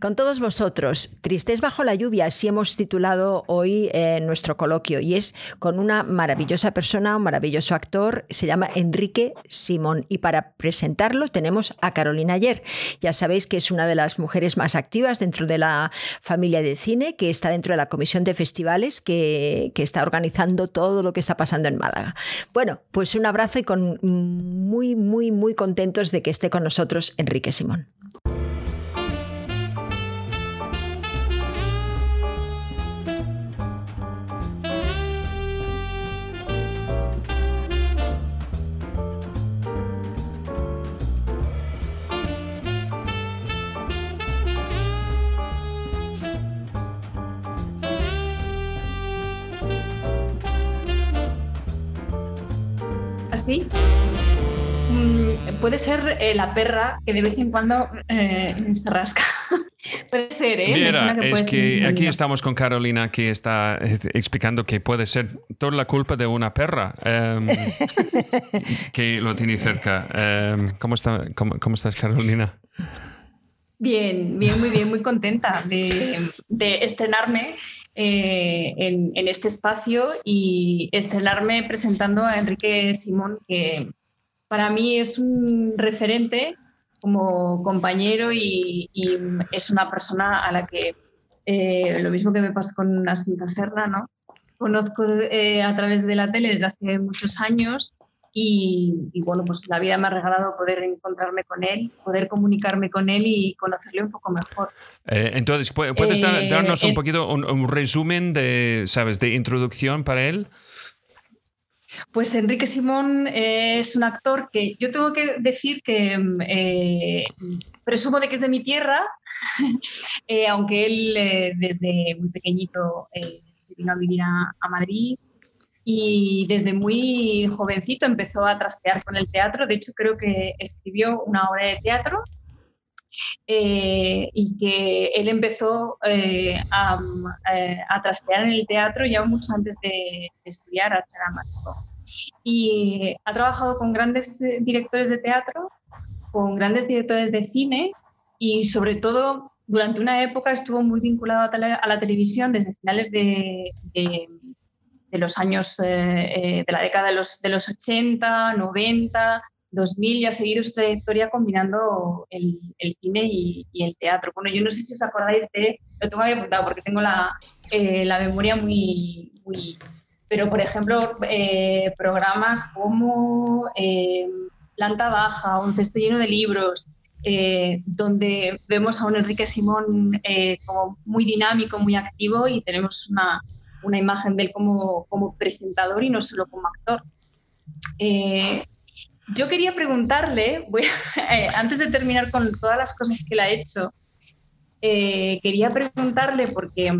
con todos vosotros. Tristes bajo la lluvia, así hemos titulado hoy eh, nuestro coloquio, y es con una maravillosa persona, un maravilloso actor, se llama Enrique Simón. Y para presentarlo tenemos a Carolina Ayer. Ya sabéis que es una de las mujeres más activas dentro de la familia de cine, que está dentro de la comisión de festivales, que, que está organizando todo lo que está pasando en Málaga. Bueno, pues un abrazo y con muy, muy, muy contentos de que esté con nosotros Enrique Simón. ¿Así? Mm, puede ser eh, la perra que de vez en cuando eh, se rasca. puede ser, ¿eh? Que es que aquí estamos con Carolina que está eh, explicando que puede ser toda la culpa de una perra em, que lo tiene cerca. Em, ¿cómo, está, cómo, estás, Carolina? Bien, bien, muy bien, muy contenta de, de estrenarme eh, en, en, este espacio y estrenarme presentando a Enrique Simón, que para mí es un referente como compañero y, es una persona a la que, eh, lo mismo que me pasa con Asunta Serna, ¿no? conozco eh, a través de la tele desde hace muchos años y, bueno, pues la vida me ha regalado poder encontrarme con él, poder comunicarme con él y conocerle un poco mejor. Eh, entonces, ¿puedes darnos un poquito un, un, resumen de, ¿sabes?, de introducción para él. Pues Enrique Simón es un actor que yo tengo que decir que eh, presumo de que es de mi tierra, eh, aunque él eh, desde muy pequeñito se vino a vivir a, Madrid y desde muy jovencito empezó a trastear con el teatro. De hecho, creo que escribió una obra de teatro y que él empezó a, a, trastear en el teatro ya mucho antes de, estudiar arte dramático y ha trabajado con grandes eh, directores de teatro, con grandes directores de cine y sobre todo durante una época estuvo muy vinculado a, la televisión desde finales de, de, los años eh, eh, de la década de los, de los 80, 90, 2000 y ha seguido su trayectoria combinando el, el cine y, y, el teatro. Bueno, yo no sé si os acordáis de, lo tengo ahí apuntado porque tengo la, la memoria muy, muy, pero, por ejemplo, eh, programas como eh, Planta Baja, Un cesto lleno de libros, eh, donde vemos a un Enrique Simón como muy dinámico, muy activo y tenemos una, una imagen de él como, como, presentador y no solo como actor. yo quería preguntarle, voy antes de terminar con todas las cosas que él ha hecho, quería preguntarle porque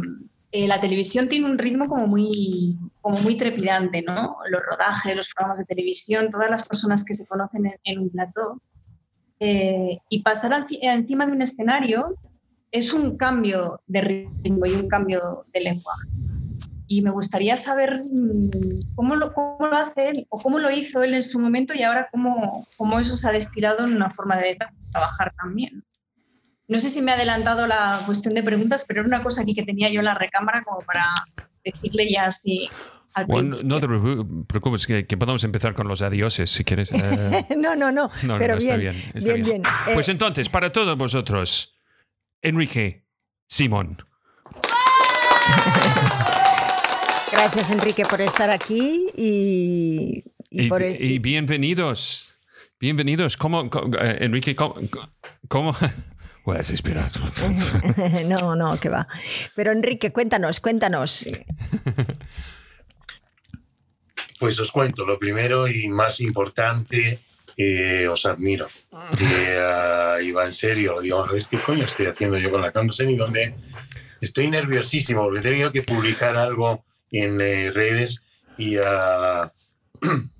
eh, la televisión tiene un ritmo como muy, como muy trepidante, ¿no? Los rodajes, los programas de televisión, todas las personas que se conocen en, un plató. Eh, y pasar encima de un escenario es un cambio de ritmo y un cambio de lenguaje. Y me gustaría saber mm, cómo lo, cómo lo hace él o cómo lo hizo él en su momento y ahora cómo, cómo eso se ha destilado en una forma de trabajar también. No sé si me ha adelantado la cuestión de preguntas, pero era una cosa aquí que tenía yo en la recámara como para decirle ya así. Bueno, no te preocupes, que, podemos empezar con los adioses si quieres. Eh. no, no, no, no, pero bien, bien, está bien, Pues eh, entonces, para todos vosotros, Enrique Simón. Gracias, Enrique, por estar aquí y, y, y bienvenidos. Bienvenidos. ¿Cómo, eh, Enrique, cómo, cómo Puedes esperar. no, no, que va. Pero Enrique, cuéntanos, cuéntanos. Pues os cuento, lo primero y más importante, eh, os admiro. Eh, iba en serio, digo, a ver qué coño estoy haciendo yo con la cámara, no sé ni dónde. Estoy nerviosísimo porque he tenido que publicar algo en eh, redes y uh,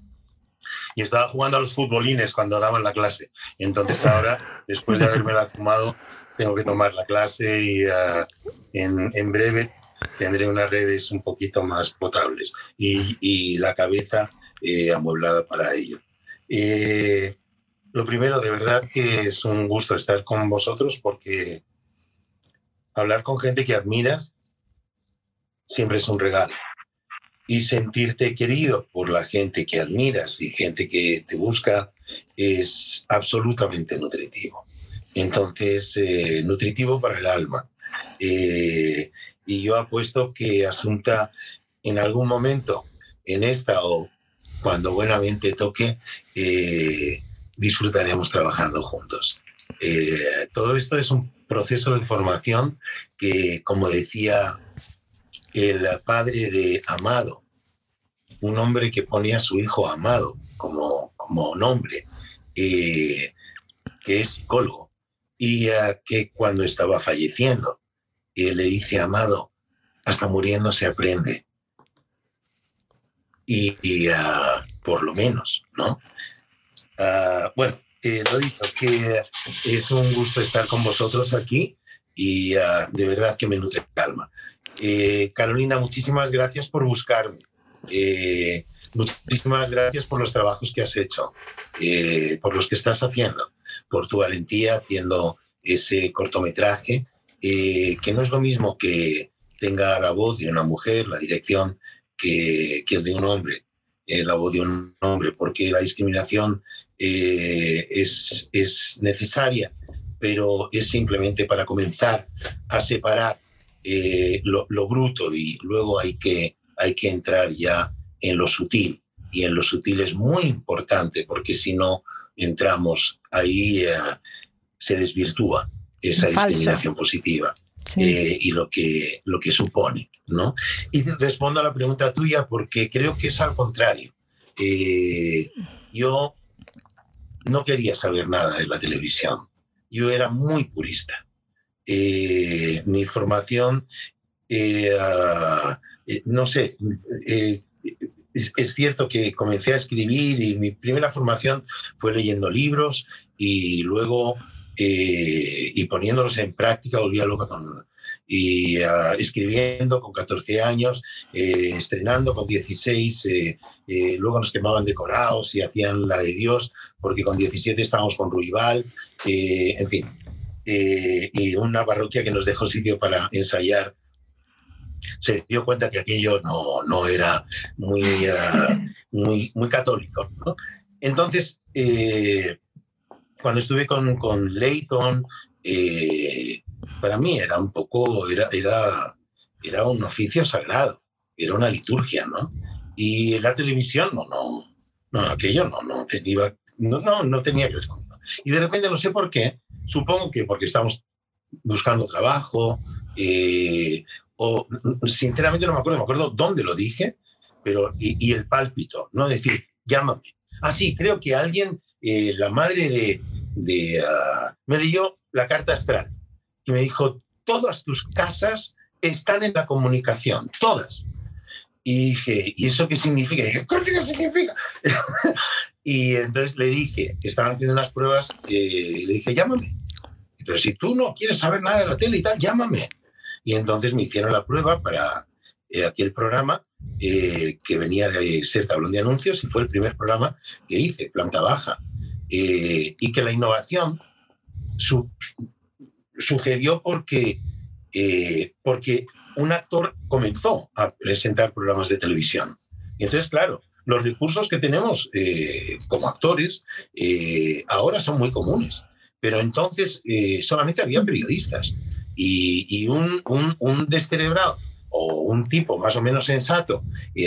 y estaba jugando a los futbolines cuando daban la clase. Entonces ahora, después de haberme la fumado, tengo que tomar la clase y ah, en, en, breve tendré unas redes un poquito más potables y, y la cabeza eh, amueblada para ello. Eh, lo primero, de verdad que es un gusto estar con vosotros porque hablar con gente que admiras siempre es un regalo. Y sentirte querido por la gente que admiras y gente que te busca es absolutamente nutritivo. Entonces, eh, nutritivo para el alma. Eh, y yo apuesto que Asunta en algún momento, en esta o cuando buenamente toque, eh, disfrutaremos trabajando juntos. todo esto es un proceso de formación que, como decía el padre de Amado, un hombre que ponía a su hijo Amado como, como nombre, que es psicólogo, y que cuando estaba falleciendo, le dice, Amado, hasta muriendo se aprende. Y, ah, por lo menos, ¿no? Ah, bueno, eh, lo dicho, que es un gusto estar con vosotros aquí y ah, de verdad que me nutre calma. Eh, Carolina, muchísimas gracias por buscarme. Eh, muchísimas gracias por los trabajos que has hecho, por los que estás haciendo, por tu valentía haciendo ese cortometraje, que no es lo mismo que tenga la voz de una mujer, la dirección, que, que de un hombre, la voz de un hombre, porque la discriminación eh, es, es necesaria, pero es simplemente para comenzar a separar eh, lo, bruto y luego hay que, hay que entrar ya en lo sutil. Y en lo sutil es muy importante porque si no entramos ahí eh, se desvirtúa esa discriminación positiva. y lo que, lo que supone. ¿no? Y respondo a la pregunta tuya porque creo que es al contrario. yo no quería saber nada de la televisión. Yo era muy purista. Eh, mi formación, eh, eh, no sé, es, cierto que comencé a escribir y mi primera formación fue leyendo libros y luego y poniéndolos en práctica volví a loca con, y escribiendo con 14 años, eh, estrenando con 16, eh, eh, luego nos quemaban decorados y hacían la de Dios, porque con 17 estábamos con Ruibal, en fin, y una parroquia que nos dejó sitio para ensayar. Se dio cuenta que aquello no, no era muy, ah, muy, muy católico. Entonces, cuando estuve con, con Leighton, para mí era un poco, era, era, era un oficio sagrado, era una liturgia, ¿no? Y la televisión, no, no, no, aquello no, no tenía, no, no, tenía que Y de repente no sé por qué, supongo que porque estamos buscando trabajo, eh, o sinceramente no me acuerdo, me acuerdo dónde lo dije, pero y, el pálpito, ¿no? Decir, llámame. Ah, sí, creo que alguien, eh, la madre de, de ah, me leyó la carta astral y me dijo, todas tus casas están en la comunicación, todas. Y dije, ¿y eso qué significa? Y dije, ¿qué significa? y entonces le dije, estaban haciendo unas pruebas, y le dije, llámame. Pero si tú no quieres saber nada de la tele y tal, llámame. Y entonces me hicieron la prueba para eh, aquel programa eh, que venía de ser tablón de anuncios y fue el primer programa que hice, planta baja. Eh, y que la innovación su, sucedió porque, eh, porque un actor comenzó a presentar programas de televisión. Y entonces, claro, los recursos que tenemos eh, como actores eh, ahora son muy comunes, pero entonces solamente había periodistas y, un, un, un, descerebrado o un tipo más o menos sensato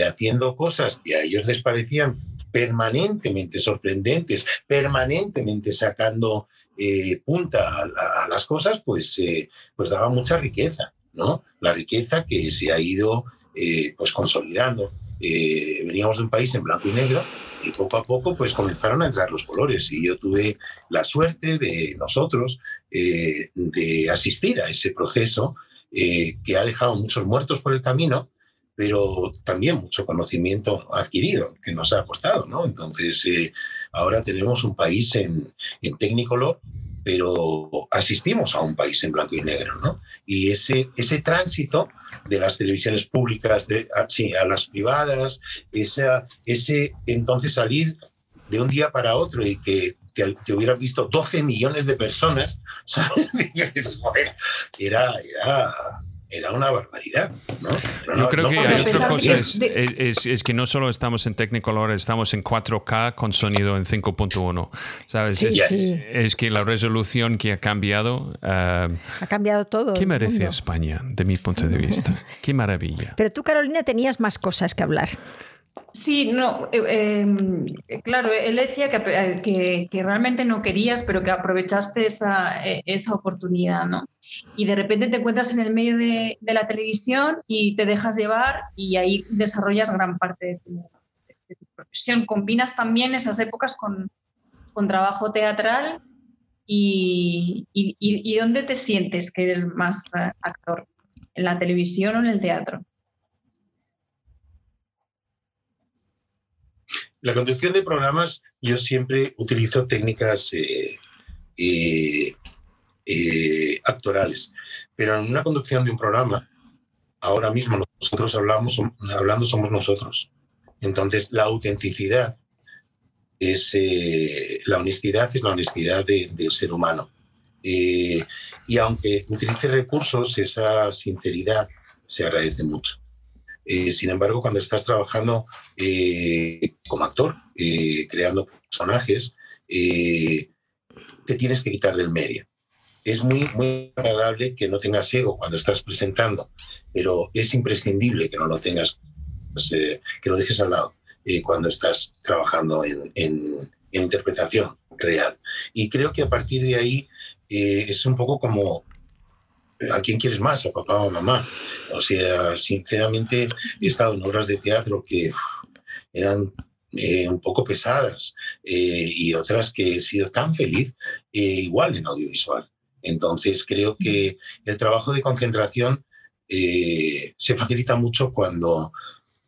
haciendo cosas que a ellos les parecían permanentemente sorprendentes, permanentemente sacando eh, punta a, las cosas, pues, eh, pues daba mucha riqueza, ¿no? La riqueza que se ha ido eh, pues consolidando. Veníamos de un país en blanco y negro y poco a poco pues comenzaron a entrar los colores y yo tuve la suerte de nosotros de asistir a ese proceso que ha dejado muchos muertos por el camino, pero también mucho conocimiento adquirido que nos ha costado, ¿no? Entonces, eh, ahora tenemos un país en, en Technicolor, pero asistimos a un país en blanco y negro, ¿no? Y ese, ese tránsito de las televisiones públicas de, a, sí, a las privadas, esa, ese entonces salir de un día para otro y que te, hubieran visto 12 millones de personas, ¿sabes? era, era, era una barbaridad. ¿no? Yo creo que hay otra cosa, es, que no solo estamos en Technicolor, estamos en 4K con sonido en 5.1. ¿Sabes? es, que la resolución que ha cambiado... Uh, ha cambiado todo. ¿Qué merece España, de mi punto de vista? Qué maravilla. Pero tú, Carolina, tenías más cosas que hablar. Sí, no, eh, em, claro, él decía que, que, realmente no querías, pero que aprovechaste esa, e, esa, oportunidad, ¿no? Y de repente te encuentras en el medio de, la televisión y te dejas llevar y ahí desarrollas gran parte de tu, profesión. Combinas también esas épocas con, con trabajo teatral y, y, y, ¿dónde te sientes que eres más eh, actor? ¿En la televisión o en el teatro? La conducción de programas, yo siempre utilizo técnicas eh, eh, eh, actorales, pero en una conducción de un programa, ahora mismo nosotros hablamos, hablando somos nosotros. Entonces, la autenticidad es la honestidad, es la honestidad del ser humano. y aunque utilice recursos, esa sinceridad se agradece mucho. Sin embargo, cuando estás trabajando como actor, eh, creando personajes, te tienes que quitar del medio. Es muy, muy agradable que no tengas ego cuando estás presentando, pero es imprescindible que no lo tengas, pues, que lo dejes al lado cuando estás trabajando en, en, interpretación real. Y creo que a partir de ahí es un poco como ¿A quién quieres más? ¿A papá o a mamá? O sea, sinceramente he estado en obras de teatro que eran eh, un poco pesadas eh, y otras que he sido tan feliz eh, igual en audiovisual. Entonces creo que el trabajo de concentración se facilita mucho cuando,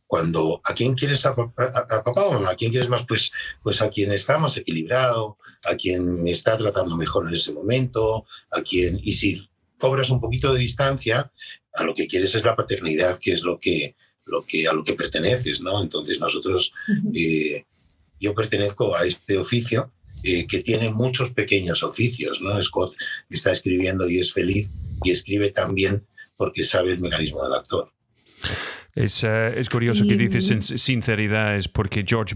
cuando a quién quieres papá o a quién quieres más, pues, pues a quien está más equilibrado, a quien está tratando mejor en ese momento, a quien, y si cobras un poquito de distancia, a lo que quieres es la paternidad, que es lo que, lo que, a lo que perteneces, ¿no? Entonces nosotros, eh, yo pertenezco a este oficio eh, que tiene muchos pequeños oficios, ¿no? Scott está escribiendo y es feliz y escribe también porque sabe el mecanismo del actor. Es, eh, es curioso que dices sinceridad, es porque George,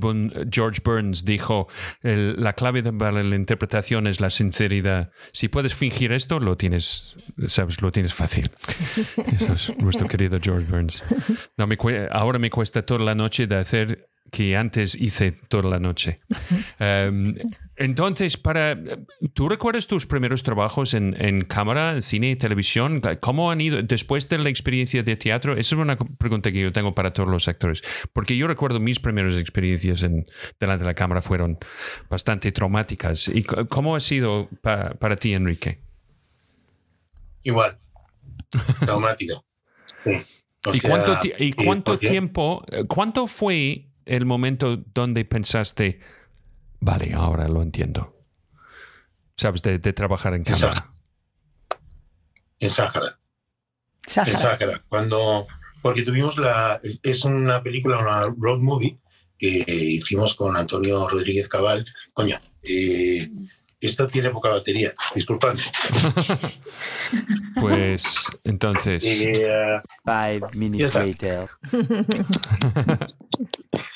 George Burns dijo, la clave de la interpretación es la sinceridad. Si puedes fingir esto, lo tienes, sabes, lo tienes fácil. Eso es nuestro querido George Burns. No, me, ahora me cuesta toda la noche de hacer que antes hice toda la noche. Em, entonces, para, ¿tú recuerdas tus primeros trabajos en, en cámara, en cine y televisión? ¿Cómo han ido después de la experiencia de teatro? Esa es una pregunta que yo tengo para todos los actores, porque yo recuerdo mis primeras experiencias en, delante de la cámara fueron bastante traumáticas. ¿Y cómo ha sido para ti, Enrique? Igual, traumático. ¿Y cuánto, y cuánto tiempo, cuánto fue el momento donde pensaste, vale, ahora lo entiendo? ¿Sabes? De, trabajar en cámara. En Sáhara. En Sáhara. Cuando, porque tuvimos la, es una película, una road movie que hicimos con Antonio Rodríguez Cabal. Coño, eh, esto tiene poca batería, disculpad. pues entonces. Eh, Five minutes later.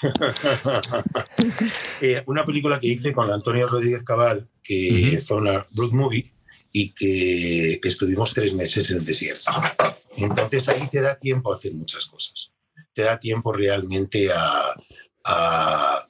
Eh, una película que hice con Antonio Rodríguez Cabal, que fue una road movie y que estuvimos tres meses en el desierto. Entonces ahí te da tiempo a hacer muchas cosas. Te da tiempo realmente a, a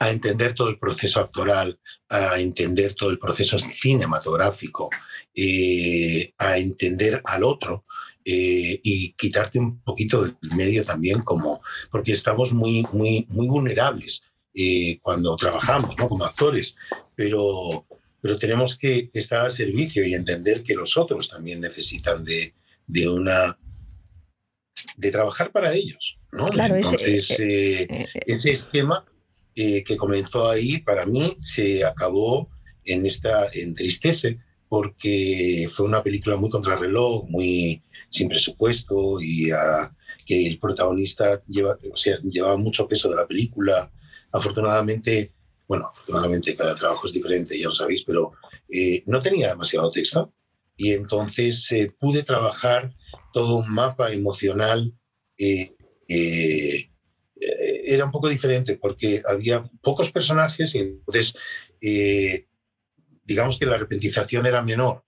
a entender todo el proceso actoral, a entender todo el proceso cinematográfico, eh, a entender al otro eh, y quitarte un poquito del medio también, como, porque estamos muy, muy, muy vulnerables eh, cuando trabajamos ¿no? como actores, pero, pero tenemos que estar al servicio y entender que los otros también necesitan de, de una de trabajar para ellos. ¿no? Entonces, ese esquema eh, que comenzó ahí, para mí se acabó en esta entristece porque fue una película muy contrarreloj, muy sin presupuesto y que el protagonista lleva, llevaba mucho peso de la película. Afortunadamente bueno, afortunadamente cada trabajo es diferente, ya lo sabéis, pero eh, no tenía demasiado texto y entonces eh, pude trabajar todo un mapa emocional. Eh, era un poco diferente porque había pocos personajes y entonces digamos que la repentización era menor.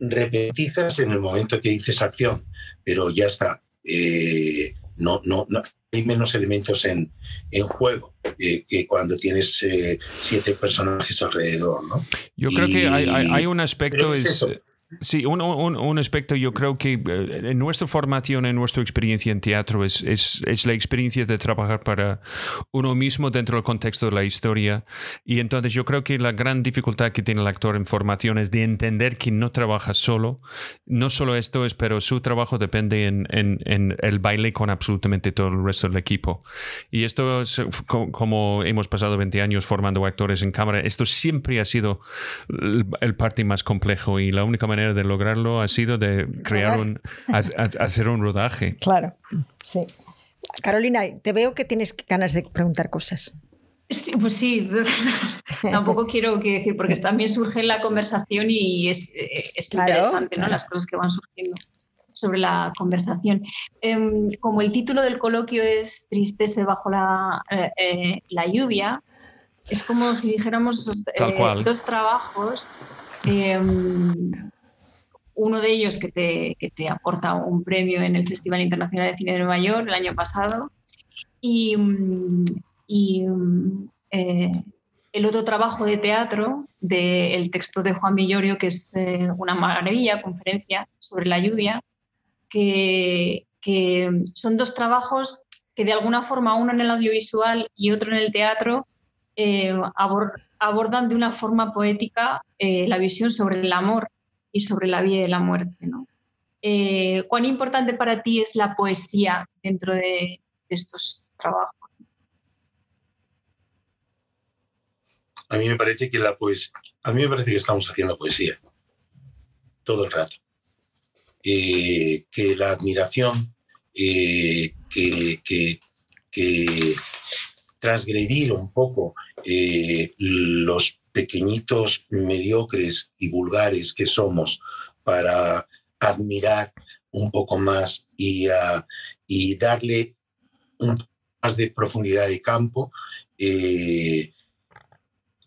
Repetizas en el momento que dices acción, pero ya está. no, no, no, hay menos elementos en, en juego eh, que cuando tienes eh, siete personajes alrededor, ¿no? Yo creo que hay, hay, un aspecto... Es, Sí, un, un, aspecto yo creo que eh, en nuestra formación, en nuestra experiencia en teatro, es, es, es, la experiencia de trabajar para uno mismo dentro del contexto de la historia. Y entonces yo creo que la gran dificultad que tiene el actor en formación es de entender que no trabaja solo. No solo esto es, pero su trabajo depende en, en, en el baile con absolutamente todo el resto del equipo. Y esto es como hemos pasado 20 años formando actores en cámara. Esto siempre ha sido el, el parte más complejo y la única manera de lograrlo ha sido de crear un, hacer un rodaje. Claro, sí. Carolina, te veo que tienes ganas de preguntar cosas. Sí, pues sí, tampoco quiero que decir, porque también surge en la conversación y es, es interesante, ¿no? Las cosas que van surgiendo sobre la conversación. Em, como el título del coloquio es Tristeza bajo la, eh, eh, la lluvia, es como si dijéramos eh, dos trabajos em, uno de ellos que te, que te, aporta un premio en el Festival Internacional de Cine de Nueva York el año pasado. Y, y eh, el otro trabajo de teatro del texto de Juan Millorio, que es eh, una maravilla, conferencia sobre la lluvia, que, que, son dos trabajos que de alguna forma, uno en el audiovisual y otro en el teatro, eh, abordan de una forma poética la visión sobre el amor y sobre la vida y la muerte. ¿no? Eh, ¿Cuán importante para ti es la poesía dentro de, estos trabajos? A mí me parece que la a mí me parece que estamos haciendo poesía todo el rato. Eh, que la admiración, eh, que, que, transgredir un poco los pequeñitos, mediocres y vulgares que somos para admirar un poco más y, ah, darle un más de profundidad de campo. Eh,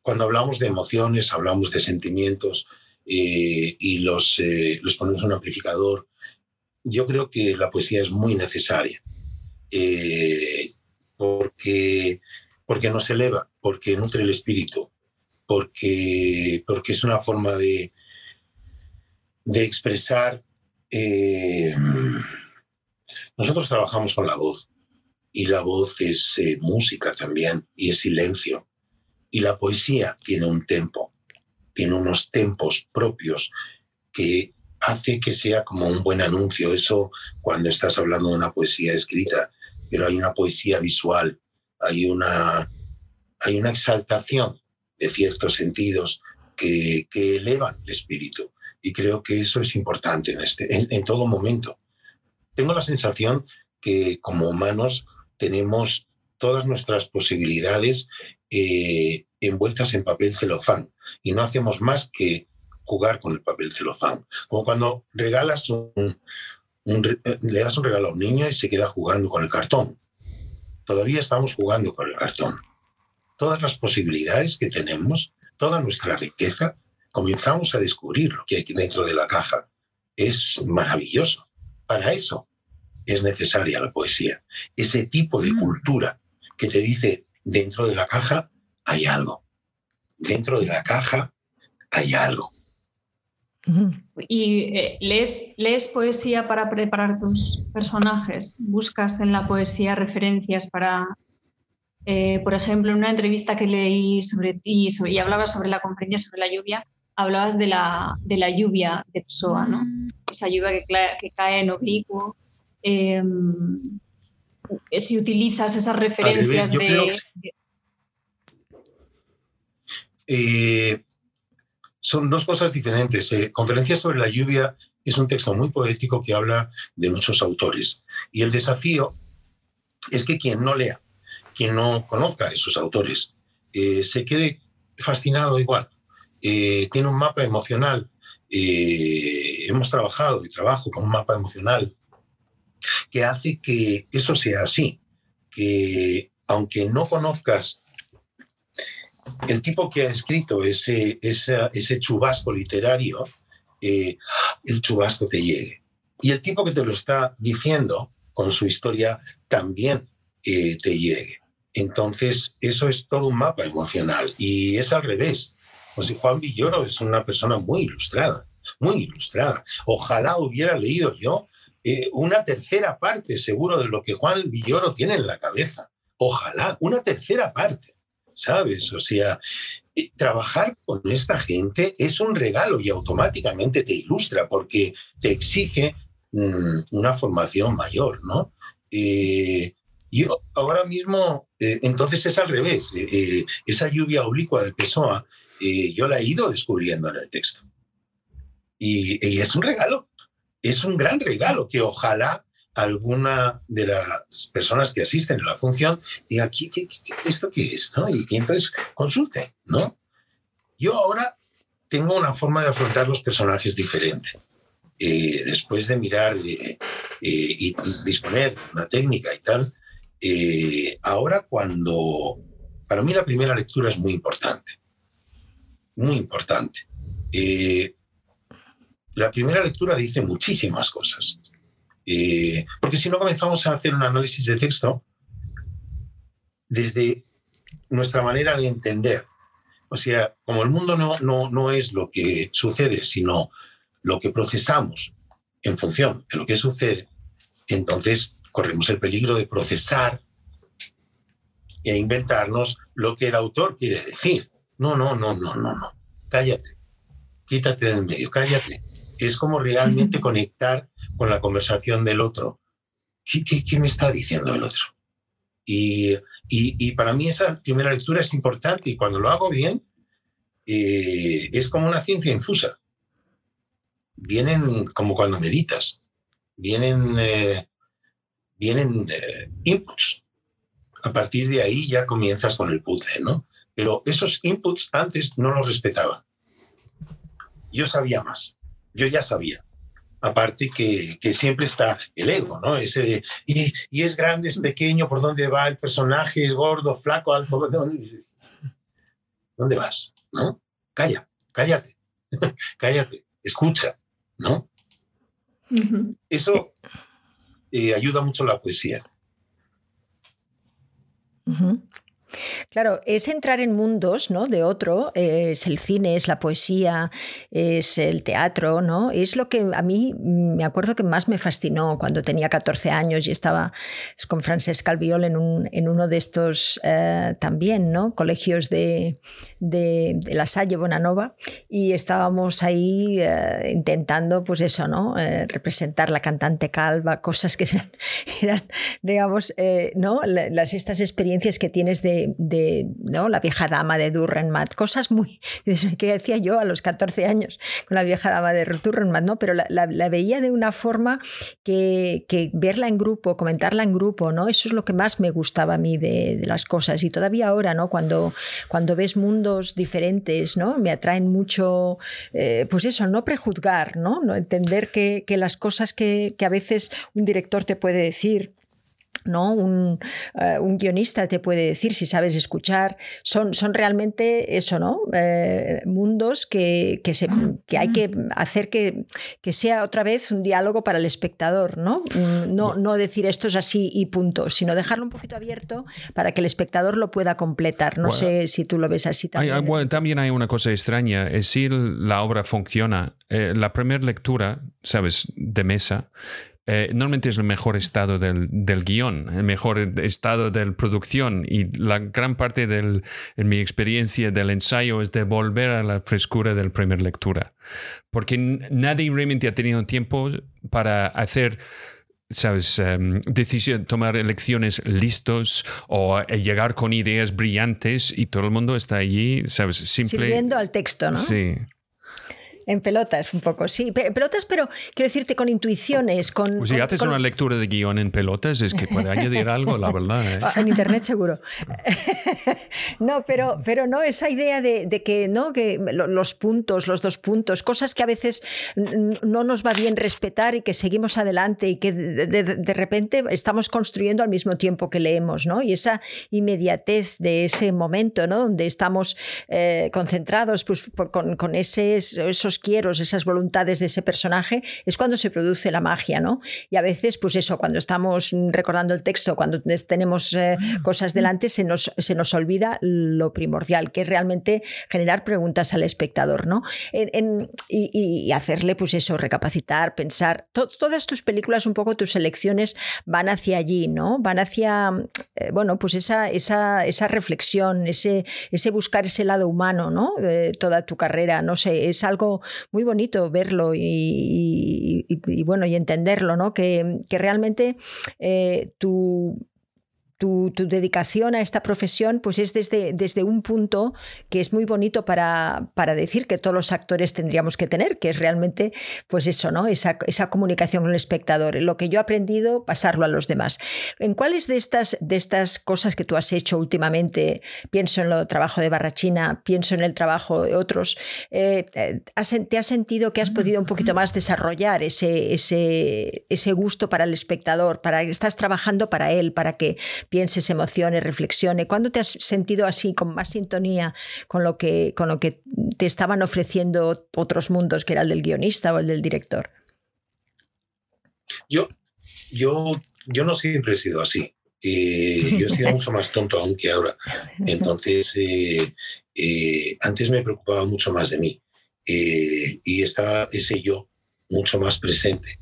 cuando hablamos de emociones, hablamos de sentimientos eh, y los, eh, los ponemos en un amplificador, yo creo que la poesía es muy necesaria porque, porque nos eleva, porque nutre el espíritu, porque, porque es una forma de, de expresar. Eh, nosotros trabajamos con la voz y la voz es eh, música también y es silencio. Y la poesía tiene un tempo, tiene unos tempos propios que hace que sea como un buen anuncio. Eso cuando estás hablando de una poesía escrita, pero hay una poesía visual, hay una, hay una exaltación de ciertos sentidos que, elevan el espíritu. Y creo que eso es importante en, este, en, todo momento. Tengo la sensación que como humanos tenemos todas nuestras posibilidades eh, envueltas en papel celofán y no hacemos más que jugar con el papel celofán. Como cuando regalas un, le das un regalo a un niño y se queda jugando con el cartón. Todavía estamos jugando con el cartón todas las posibilidades que tenemos, toda nuestra riqueza, comenzamos a descubrir lo que hay dentro de la caja. Es maravilloso. Para eso es necesaria la poesía. Ese tipo de mm. cultura que te dice, dentro de la caja hay algo. Dentro de la caja hay algo. ¿Y eh, lees, lees poesía para preparar tus personajes? ¿Buscas en la poesía referencias para eh, por ejemplo, en una entrevista que leí sobre ti y hablabas sobre la conferencia sobre la lluvia, hablabas de la, de la lluvia de Psoa, ¿no? Esa lluvia que, que cae en oblicuo. Em, si utilizas esas referencias de... Eh, son dos cosas diferentes. Eh, conferencia sobre la lluvia es un texto muy poético que habla de muchos autores. Y el desafío es que quien no lea quien no conozca a esos autores eh, se quede fascinado igual. Eh, tiene un mapa emocional. Eh, hemos trabajado y trabajo con un mapa emocional que hace que eso sea así, que aunque no conozcas el tipo que ha escrito ese, ese chubasco literario, el chubasco te llegue. Y el tipo que te lo está diciendo con su historia también te llegue. Entonces, eso es todo un mapa emocional y es al revés. O Juan Villoro es una persona muy ilustrada, muy ilustrada. Ojalá hubiera leído yo eh, una tercera parte, seguro, de lo que Juan Villoro tiene en la cabeza. Ojalá, una tercera parte, ¿sabes? O sea, eh, trabajar con esta gente es un regalo y automáticamente te ilustra porque te exige mm, una formación mayor, ¿no? Eh, yo ahora mismo, eh, entonces es al revés. Eh, eh, esa lluvia oblicua de Pessoa, yo la he ido descubriendo en el texto. Y, es un regalo, es un gran regalo que ojalá alguna de las personas que asisten a la función diga, ¿qué, esto qué es? ¿no? Y, entonces consulte. ¿no? Yo ahora tengo una forma de afrontar los personajes diferente. después de mirar y disponer una técnica y tal, eh, ahora cuando, para mí la primera lectura es muy importante, muy importante. Eh, la primera lectura dice muchísimas cosas, eh, porque si no comenzamos a hacer un análisis de texto desde nuestra manera de entender, o sea, como el mundo no, no, no es lo que sucede, sino lo que procesamos en función de lo que sucede, entonces corremos el peligro de procesar e inventarnos lo que el autor quiere decir. No, no, no, no, no, no. Cállate. Quítate del medio, cállate. Es como realmente conectar con la conversación del otro. ¿Qué, me está diciendo el otro? Y, y, para mí esa primera lectura es importante y cuando lo hago bien, eh, es como una ciencia infusa. Vienen como cuando meditas, vienen eh, vienen eh, inputs. A partir de ahí ya comienzas con el puzzle, ¿no? Pero esos inputs antes no los respetaba. Yo sabía más, yo ya sabía. Aparte que, que siempre está el ego, ¿no? Ese y, y, es grande, es pequeño, ¿por dónde va el personaje? ¿Es gordo, flaco, alto? ¿Dónde vas? ¿No? Calla, cállate, cállate, escucha, ¿no? Eso eh, ayuda mucho la poesía. Claro, es entrar en mundos ¿no? de otro, es el cine, es la poesía, es el teatro, ¿no? Es lo que a mí me acuerdo que más me fascinó cuando tenía 14 años y estaba con Francesca Albiol en, un, en uno de estos eh, también, ¿no? Colegios de, de, La Salle Bonanova y estábamos ahí eh, intentando, pues eso, ¿no? Eh, representar la cantante calva, cosas que eran, digamos, ¿no? Las, estas experiencias que tienes de de, ¿no? la vieja dama de Durrenmatt, cosas muy que decía yo a los 14 años con la vieja dama de Durrenmatt, ¿no? pero la, veía de una forma que, verla en grupo, comentarla en grupo, ¿no? eso es lo que más me gustaba a mí de, las cosas y todavía ahora, ¿no? cuando, cuando ves mundos diferentes, ¿no? me atraen mucho, eh, pues eso, no prejuzgar, no, no entender que, las cosas que, que a veces un director te puede decir, ¿no? Eh, un, guionista te puede decir, si sabes escuchar, son, son realmente eso, ¿no? Eh, mundos que, que, se, que, hay que hacer que, que, sea otra vez un diálogo para el espectador, ¿no? Mm, no, no decir esto es así y punto, sino dejarlo un poquito abierto para que el espectador lo pueda completar. No sé si tú lo ves así también. también hay una cosa extraña, es si la obra funciona. Eh, la primera lectura, ¿sabes?, de mesa, eh, normalmente es el mejor estado del, del, guion, el mejor estado de la producción y la gran parte de en mi experiencia del ensayo es de volver a la frescura de la primera lectura, porque nadie realmente ha tenido tiempo para hacer sabes, um, decisión, tomar elecciones listos o eh, llegar con ideas brillantes y todo el mundo está allí, sabes, simple. Sirviendo al texto, ¿no? Sí. En pelotas, un poco, sí. pelotas, pero quiero decirte con intuiciones, con... Pues si haces una lectura de guion en pelotas, es que puede añadir algo, la verdad. ¿eh? Ah, en internet seguro. no, pero, pero no, esa idea de, que, ¿no? que los puntos, los dos puntos, cosas que a veces no nos va bien respetar y que seguimos adelante y que de, repente estamos construyendo al mismo tiempo que leemos, ¿no? Y esa inmediatez de ese momento, ¿no? Donde estamos eh, concentrados pues, con, con esos quieros, esas voluntades de ese personaje, es cuando se produce la magia, ¿no? Y a veces, pues eso, cuando estamos recordando el texto, cuando tenemos eh, ah, cosas delante, se nos, se nos olvida lo primordial, que es realmente generar preguntas al espectador, ¿no? y, hacerle, pues eso, recapacitar, pensar. todas tus películas, un poco tus elecciones van hacia allí, ¿no? Van hacia, eh, bueno, pues esa, esa, esa reflexión, ese, ese buscar ese lado humano, ¿no? toda tu carrera, no sé, es algo muy bonito verlo y, bueno, y entenderlo, ¿no? Que, realmente eh, tu, tu, dedicación a esta profesión pues es desde, desde un punto que es muy bonito para, para, decir que todos los actores tendríamos que tener, que es realmente pues eso, ¿no? Esa, esa, comunicación con el espectador. Lo que yo he aprendido, pasarlo a los demás. ¿En cuáles de estas, de estas cosas que tú has hecho últimamente, pienso en el trabajo de Barrachina, pienso en el trabajo de otros, eh, ¿te has sentido que has podido un poquito más desarrollar ese, ese, ese gusto para el espectador, para estás trabajando para él, para que pienses, emociones, reflexione. ¿Cuándo te has sentido así, con más sintonía con lo que, con lo que te estaban ofreciendo otros mundos, que era el del guionista o el del director? Yo, yo, yo no siempre he sido así. Eh, yo he sido mucho más tonto aún que ahora. Entonces, eh, eh, antes me preocupaba mucho más de mí y estaba ese yo mucho más presente.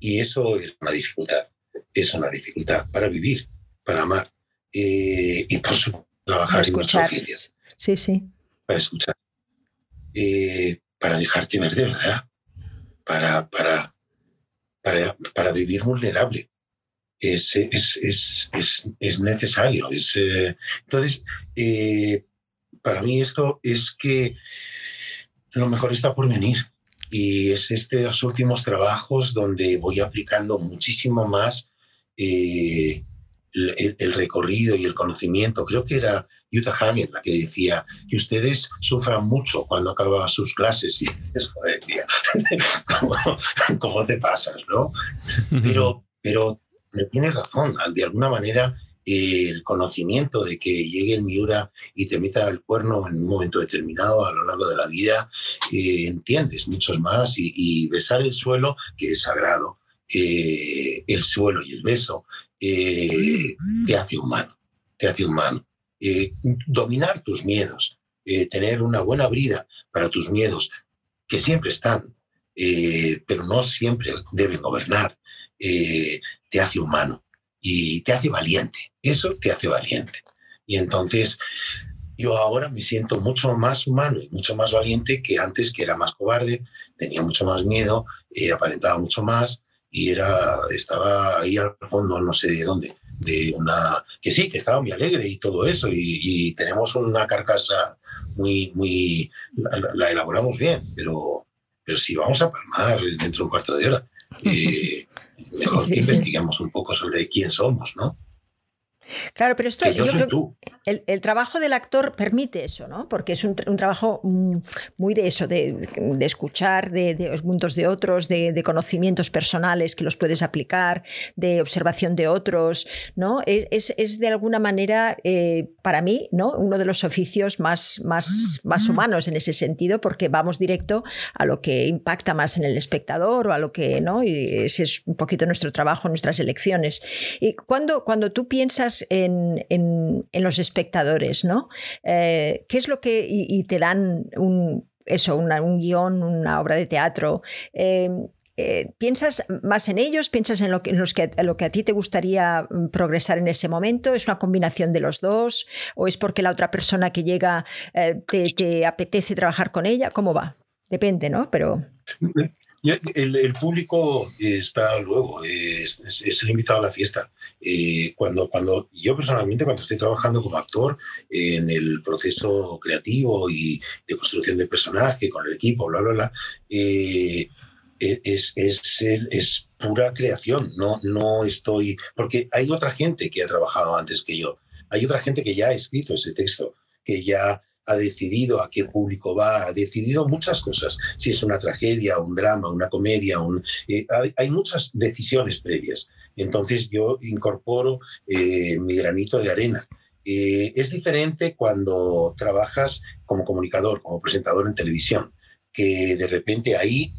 y eso es una dificultad es una dificultad para vivir, para amar eh, y por supuesto trabajar en nuestros oficios. Sí, sí. Para escuchar. Eh, para dejarte ver de verdad. Para, para, para, para vivir vulnerable. Es, es, es, es necesario. Es, eh, entonces, para mí esto es que lo mejor está por venir. Y es estos últimos trabajos donde voy aplicando muchísimo más eh, el, recorrido y el conocimiento. Creo que era Utah Hamilton la que decía que ustedes sufran mucho cuando acaban sus clases. Y dices, joder, ¿cómo, te pasas? ¿no? Pero, pero tiene razón, de alguna manera el conocimiento de que llegue el Miura y te meta el cuerno en un momento determinado a lo largo de la vida, eh, entiendes muchos más y, besar el suelo, que es sagrado, eh, el suelo y el beso, eh, te hace humano, te hace humano. Eh, dominar tus miedos, tener una buena brida para tus miedos, que siempre están, pero no siempre deben gobernar, te hace humano y te hace valiente. Eso te hace valiente. Y entonces yo ahora me siento mucho más humano y mucho más valiente que antes, que era más cobarde, tenía mucho más miedo, aparentaba mucho más, y era, estaba ahí al fondo, no sé de dónde, de una, que sí, que estaba muy alegre y todo eso, y, tenemos una carcasa muy, muy, la, elaboramos bien, pero, pero si vamos a palmar dentro de un cuarto de hora, eh, mejor que investiguemos un poco sobre quién somos, ¿no? Claro, pero esto yo, creo que el, trabajo del actor permite eso, ¿no? Porque es un, trabajo mm, muy de eso, de, escuchar de, los mundos de otros, de, conocimientos personales que los puedes aplicar, de observación de otros, ¿no? Es, de alguna manera, eh, para mí, ¿no? Uno de los oficios más, más, más humanos en ese sentido, porque vamos directo a lo que impacta más en el espectador o a lo que, ¿no? Y ese es un poquito nuestro trabajo, nuestras elecciones. Y cuando, cuando tú piensas en, los espectadores, ¿no? Eh, ¿Qué es lo que... y, te dan un, eso, un guion, una obra de teatro. Eh, eh, ¿Piensas más en ellos? ¿Piensas en lo que, los que, lo que a ti te gustaría mm, progresar en ese momento? ¿Es una combinación de los dos? ¿O es porque la otra persona que llega te, te, apetece trabajar con ella? ¿Cómo va? Depende, ¿no? Pero... el, público está luego, es, es, el invitado a la fiesta. Eh, cuando, cuando yo personalmente, cuando estoy trabajando como actor en el proceso creativo y de construcción de personaje con el equipo, bla, bla, bla, eh, es, es, es, pura creación. No, no estoy. Porque hay otra gente que ha trabajado antes que yo. Hay otra gente que ya ha escrito ese texto, que ya ha decidido a qué público va, ha decidido muchas cosas, si es una tragedia, un drama, una comedia, eh, hay, muchas decisiones previas. Entonces yo incorporo eh, mi granito de arena. Eh, es diferente cuando trabajas como comunicador, como presentador en televisión, que de repente ahí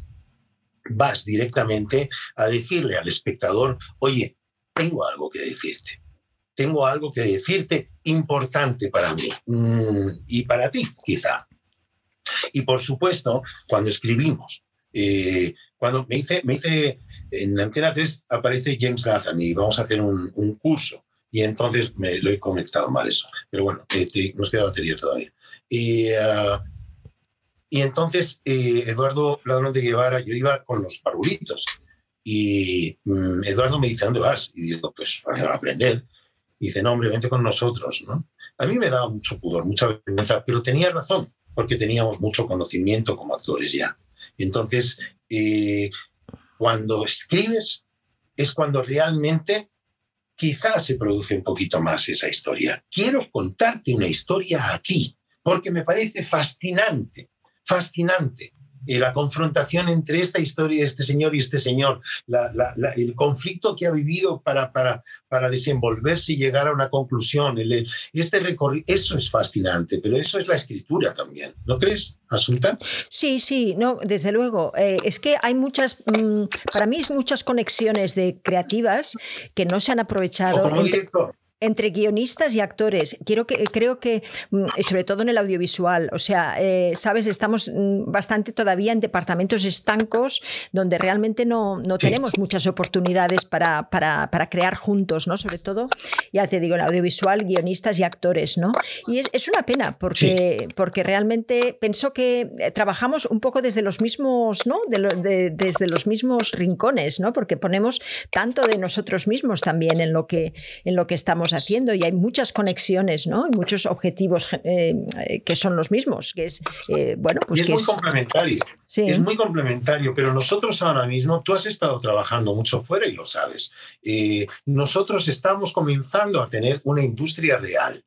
vas directamente a decirle al espectador, oye, tengo algo que decirte tengo algo que decirte importante para mí mm, y para ti, quizá. Y por supuesto, cuando escribimos, eh, cuando me hice, me hice, en Antena 3 aparece James Nathan y vamos a hacer un, curso. Y entonces me lo he conectado mal eso. Pero bueno, eh, nos queda batería todavía. Y, ah, y entonces eh, Eduardo Ladrón de Guevara, yo iba con los parvulitos. Y mm, Eduardo me dice, ¿dónde vas? Y digo, pues a aprender dice, no, hombre, vente con nosotros. ¿no? A mí me daba mucho pudor, mucha vergüenza, pero tenía razón, porque teníamos mucho conocimiento como actores ya. Entonces, eh, cuando escribes es cuando realmente quizás se produce un poquito más esa historia. Quiero contarte una historia a ti, porque me parece fascinante, fascinante la confrontación entre esta historia, este señor y este señor, el conflicto que ha vivido para, para, para desenvolverse y llegar a una conclusión, el, este recorrido, eso es fascinante, pero eso es la escritura también, ¿no crees, Asunta? Sí, sí, no, desde luego. Eh, es que hay muchas, mm, para mí es muchas conexiones de creativas que no se han aprovechado. como director entre guionistas y actores. Quiero que, creo que, mm, sobre todo en el audiovisual, o sea, eh, sabes, estamos mm, bastante todavía en departamentos estancos donde realmente no, no tenemos muchas oportunidades para, para, para, crear juntos, ¿no? Sobre todo, ya te digo, en audiovisual, guionistas y actores, ¿no? Y es, es una pena porque, porque realmente pensó que eh, trabajamos un poco desde los mismos, ¿no? De desde los mismos rincones, ¿no? Porque ponemos tanto de nosotros mismos también en lo que, en lo que estamos haciendo y hay muchas conexiones, ¿no? Y muchos objetivos eh, que son los mismos, que es, eh, bueno, pues es muy complementario. Es muy complementario, pero nosotros ahora mismo, tú has estado trabajando mucho fuera y lo sabes. Eh, nosotros estamos comenzando a tener una industria real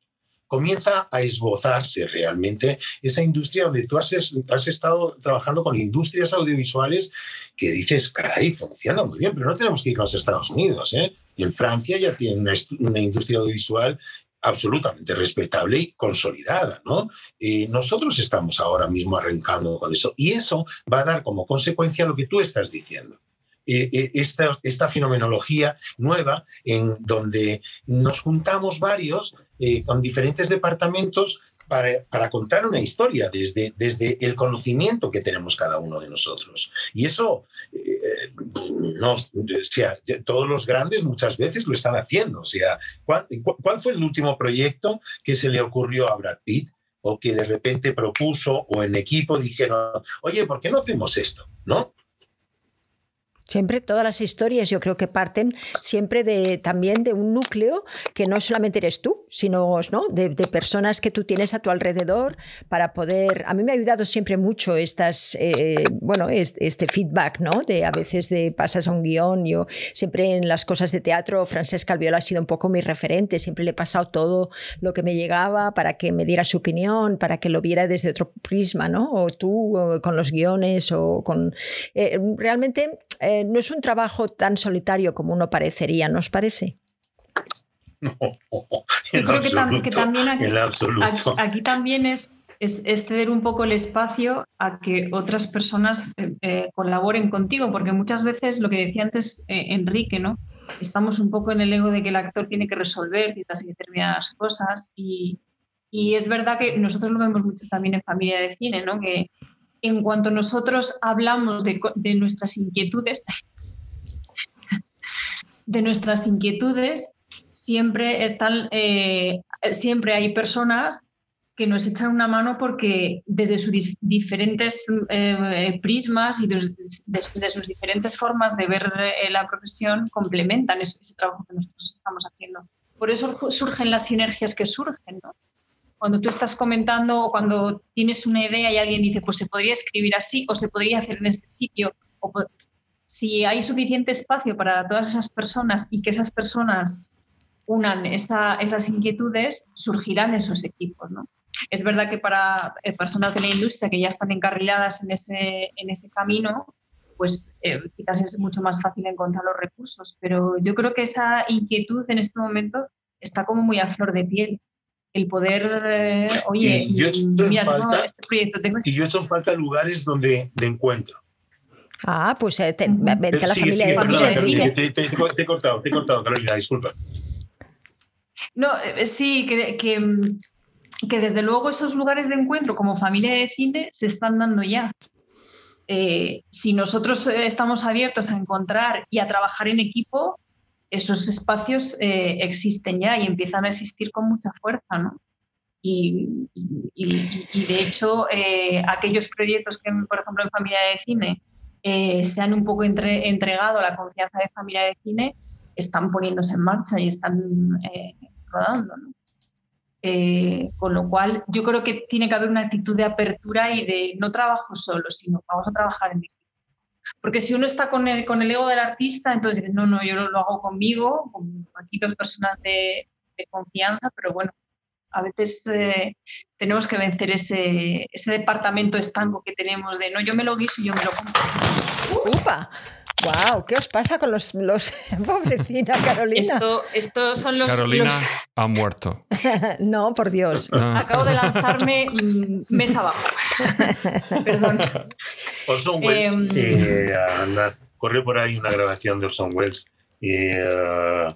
comienza a esbozarse realmente esa industria donde tú has, has, estado trabajando con industrias audiovisuales que dices, caray, funciona muy bien, pero no tenemos que ir a los Estados Unidos. ¿eh? Y en Francia ya tiene una, industria audiovisual absolutamente respetable y consolidada, ¿no? Nosotros estamos ahora mismo arrancando con eso y eso va a dar como consecuencia lo que tú estás diciendo. Esta, esta fenomenología nueva en donde nos juntamos varios eh, con diferentes departamentos para, contar una historia desde, desde el conocimiento que tenemos cada uno de nosotros. Y eso, eh, no, sea, todos los grandes muchas veces lo están haciendo. O sea, ¿cuál, ¿cuál fue el último proyecto que se le ocurrió a Brad Pitt? o que de repente propuso o en equipo dijeron, oye, ¿por qué no hacemos esto? ¿No? Siempre todas las historias yo creo que parten siempre de también de un núcleo que no solamente eres tú, sino ¿no? de, personas que tú tienes a tu alrededor para poder. A mí me ha ayudado siempre mucho estas, eh, bueno, este, feedback, ¿no? De a veces de pasas a un guion. Yo siempre en las cosas de teatro, Francesca Albiol ha sido un poco mi referente. Siempre le he pasado todo lo que me llegaba para que me diera su opinión, para que lo viera desde otro prisma, ¿no? O tú con los guiones o con. Eh, realmente eh, no es un trabajo tan solitario como uno parecería, ¿nos parece? No, creo que, también aquí, también es, es, ceder un poco el espacio a que otras personas eh, eh, colaboren contigo, porque muchas veces lo que decía antes Enrique, ¿no? Estamos un poco en el ego de que el actor tiene que resolver ciertas y determinadas cosas y, y es verdad que nosotros lo vemos mucho también en familia de cine, ¿no? Que en cuanto nosotros hablamos de, nuestras inquietudes, de nuestras inquietudes, siempre están, eh, siempre hay personas que nos echan una mano porque desde sus diferentes eh, prismas y desde, sus diferentes formas de ver eh, la profesión complementan ese, trabajo que nosotros estamos haciendo. Por eso surgen las sinergias que surgen. Cuando tú estás comentando o cuando tienes una idea y alguien dice, pues se podría escribir así o se podría hacer en este sitio, o si hay suficiente espacio para todas esas personas y que esas personas unan esas inquietudes, surgirán esos equipos. ¿no? Es verdad que para eh, personas de la industria que ya están encarriladas en ese, en ese camino, pues eh, quizás es mucho más fácil encontrar los recursos, pero yo creo que esa inquietud en este momento está como muy a flor de piel. El poder, eh, oye, y yo mira, falta, este proyecto, tengo Y yo son falta lugares donde de encuentro. Ah, pues vente a la familia de te, te, he cortado, te he cortado, Carolina, disculpa. No, sí, que, que, que desde luego esos lugares de encuentro como familia de cine se están dando ya. Eh, si nosotros eh, estamos abiertos a encontrar y a trabajar en equipo, esos espacios eh, existen ya y empiezan a existir con mucha fuerza, ¿no? Y, de hecho, aquellos proyectos que, por ejemplo, en Familia de Cine se han un poco entregado a la confianza de Familia de Cine, están poniéndose en marcha y están rodando. Eh, con lo cual, yo creo que tiene que haber una actitud de apertura y de no trabajo solo, sino vamos a trabajar en equipo. Porque si uno está con el, con el ego del artista, entonces dice, no, no, yo lo, hago conmigo, con aquí dos personas de, confianza, pero bueno, a veces eh, tenemos que vencer ese, ese departamento estanco que tenemos de, no, yo me lo guiso y yo me lo compro. ¡Upa! Wow, ¿qué os pasa con los, los... pobrecina Carolina? Esto, son los. Carolina ha muerto. no, por Dios. Acabo de lanzarme mm, mesa abajo. Perdón. Orson Welles, em, eh, corrió por ahí una grabación de Orson Welles eh,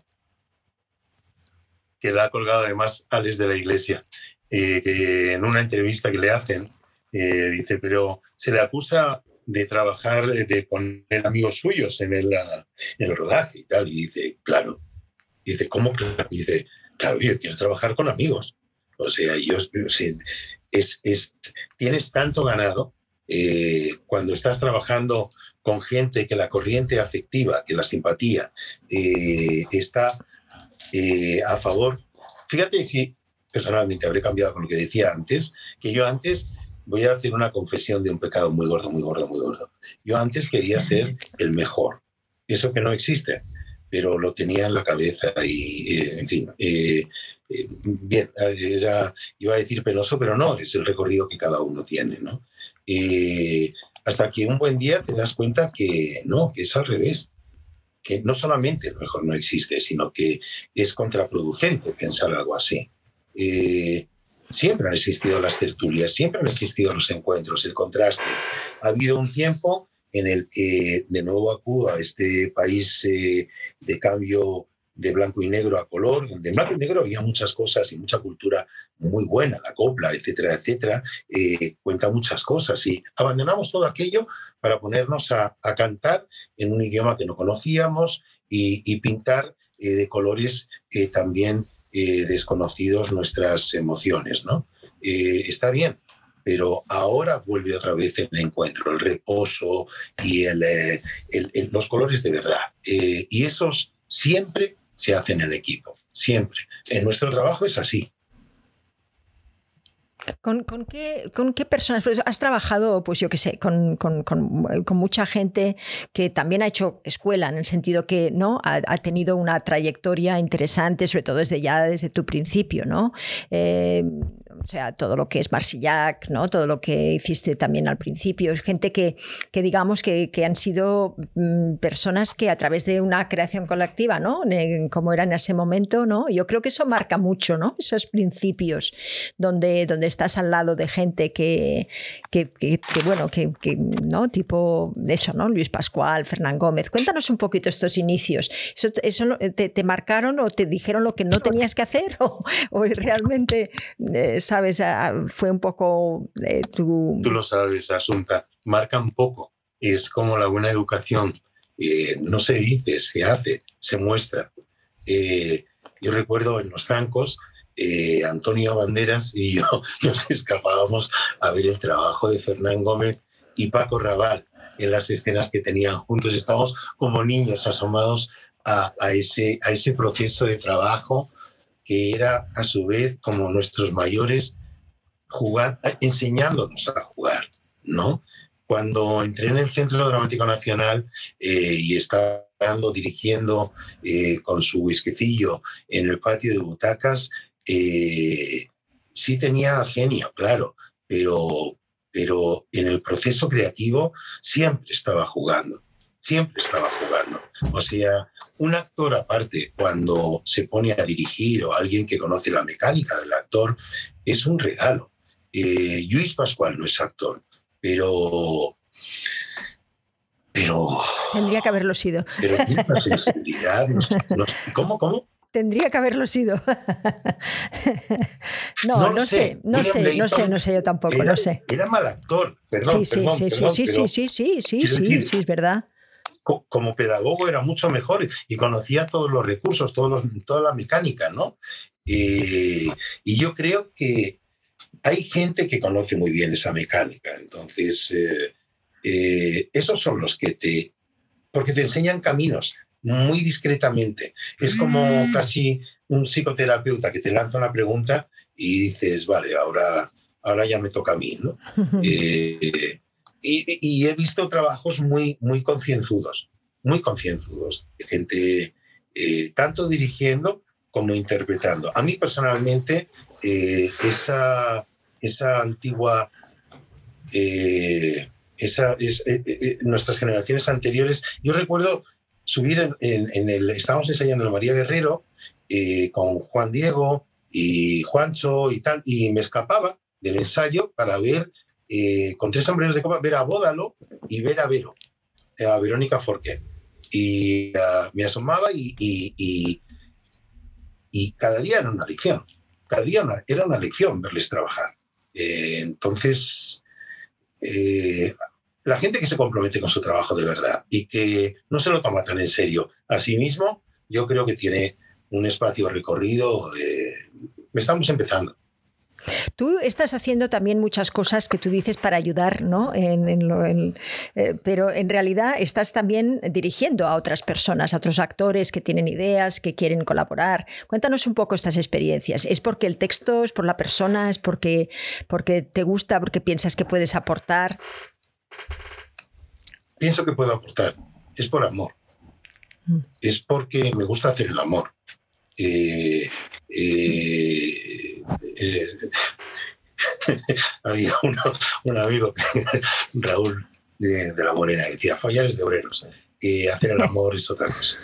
que la ha colgado además Alex de la Iglesia. Eh, que en una entrevista que le hacen, dice, pero se le acusa de trabajar, de poner amigos suyos en el, en el rodaje y tal. Y dice, claro. dice, ¿cómo? dice, claro, yo quiero trabajar con amigos. O sea, yo, es, es, tienes tanto ganado eh, cuando estás trabajando con gente que la corriente afectiva, que la simpatía eh, está eh, a favor. Fíjate si personalmente habré cambiado con lo que decía antes, que yo antes voy a hacer una confesión de un pecado muy gordo, muy gordo, muy gordo. Yo antes quería ser el mejor, eso que no existe, pero lo tenía en la cabeza y, eh, en fin, eh, eh, bien, era, iba a decir penoso, pero no, es el recorrido que cada uno tiene, ¿no? hasta que un buen día te das cuenta que no, que es al revés, que no solamente el mejor no existe, sino que es contraproducente pensar algo así. Siempre han existido las tertulias, siempre han existido los encuentros, el contraste. Ha habido un tiempo en el que de nuevo acudo a este país eh, de cambio de blanco y negro a color, donde en blanco y negro había muchas cosas y mucha cultura muy buena, la copla, etcétera, etcétera, eh, cuenta muchas cosas y abandonamos todo aquello para ponernos a, cantar en un idioma que no conocíamos y, pintar eh, de colores también eh, desconocidos nuestras emociones, ¿no? Eh, está bien, pero ahora vuelve otra vez el encuentro, el reposo y eh, los colores de verdad. y esos siempre se hacen en equipo, siempre. En nuestro trabajo es así. ¿Con, qué, ¿Con, qué, personas? Pues has trabajado, pues yo qué sé, con, con, mucha gente que también ha hecho escuela, en el sentido que ¿no? Ha, tenido una trayectoria interesante, sobre todo desde ya desde tu principio, ¿no? Eh, o sea, todo lo que es Marsillac, ¿no? todo lo que hiciste también al principio, es gente que, que digamos que, que, han sido mm, personas que a través de una creación colectiva, ¿no? como era en ese momento, ¿no? yo creo que eso marca mucho, ¿no? esos principios donde, donde estás al lado de gente que, que, bueno, que, ¿no? tipo eso, ¿no? Luis Pascual, Fernán Gómez. Cuéntanos un poquito estos inicios. ¿Eso, eso te, te, marcaron o te dijeron lo que no tenías que hacer o, o realmente... Eh, sabes, fue un poco eh, tu... Tú lo sabes, Asunta, marca un poco. Es como la buena educación. Eh, no se dice, se hace, se muestra. Eh, yo recuerdo en los zancos eh, Antonio Banderas y yo nos escapábamos a ver el trabajo de Fernán Gómez y Paco Raval en las escenas que tenían juntos. Estábamos como niños asomados a, ese, a ese proceso de trabajo que era a su vez como nuestros mayores jugar, enseñándonos a jugar, ¿no? Cuando entré en el Centro Dramático Nacional eh, y estaba dirigiendo eh, con su whiskecillo en el patio de butacas, eh, sí tenía genio, claro, pero, pero en el proceso creativo siempre estaba jugando, siempre estaba jugando. O sea, un actor aparte, cuando se pone a dirigir o alguien que conoce la mecánica del actor, es un regalo. Eh, Luis Pascual no es actor, pero... Pero... Tendría que haberlo sido. Pero tiene una sensibilidad. ¿Cómo? ¿Cómo? Tendría que haberlo sido. no, no, sé, no sé, no sé, no sé yo tampoco, era, no sé. Era mal actor, perdón. Sí, sí, sí, sí, sí, sí, sí, sí, sí, sí, sí, es verdad. Como pedagogo era mucho mejor y conocía todos los recursos, todos los, toda la mecánica, ¿no? y yo creo que hay gente que conoce muy bien esa mecánica, entonces eh, eh, esos son los que te, porque te enseñan caminos, muy discretamente. Es como mm. casi un psicoterapeuta que te lanza una pregunta y dices, vale, ahora, ahora ya me toca a mí. ¿no? Eh, y, he visto trabajos muy, muy concienzudos, muy concienzudos, de gente eh, tanto dirigiendo como interpretando. A mí personalmente, eh, esa, esa antigua esa, es, nuestras generaciones anteriores. Yo recuerdo subir en, el, estábamos enseñando en María Guerrero eh, con Juan Diego y Juancho y tal, y me escapaba del ensayo para ver, eh, con tres sombreros de copa, ver a Bódalo y ver a Vero, eh, a Verónica Forqué. Y ah, me asomaba y, y, y, cada día era una lección, cada día era una lección verles trabajar. entonces, la gente que se compromete con su trabajo de verdad y que no se lo toma tan en serio a sí mismo, yo creo que tiene un espacio recorrido. Eh, estamos empezando. Tú estás haciendo también muchas cosas que tú dices para ayudar, ¿no? En, eh, pero en realidad estás también dirigiendo a otras personas, a otros actores que tienen ideas, que quieren colaborar. Cuéntanos un poco estas experiencias. ¿Es porque el texto, es por la persona, es porque, porque te gusta, porque piensas que puedes aportar? pienso que puedo aportar es por amor. Mm. Es porque me gusta hacer el amor. Eh, eh, eh, había un amigo, Raúl de, la Morena, que decía, fallar es de obreros, hacer el amor es otra cosa.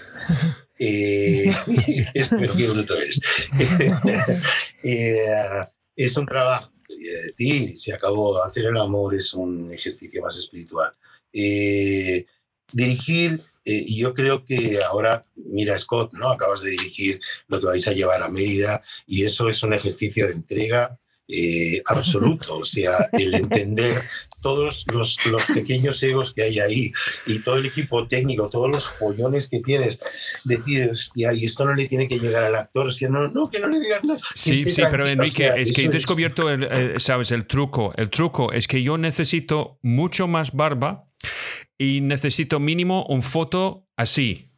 es, pero qué bruto eres. es un trabajo, quería decir, se acabó, hacer el amor es un ejercicio más espiritual. Eh, dirigir, eh, y yo creo que ahora, mira Scott, ¿no? acabas de dirigir lo que vais a llevar a Mérida y eso es un ejercicio de entrega eh, absoluto, o sea, el entender todos los, los, pequeños egos que hay ahí y todo el equipo técnico, todos los pollones que tienes, decir, hostia, y esto no le tiene que llegar al actor, si no, no, que no le digas nada. Sí, sí, pero Enrique, es que he descubierto, el, sabes, el truco, el truco es que yo necesito mucho más barba y necesito mínimo un foto así.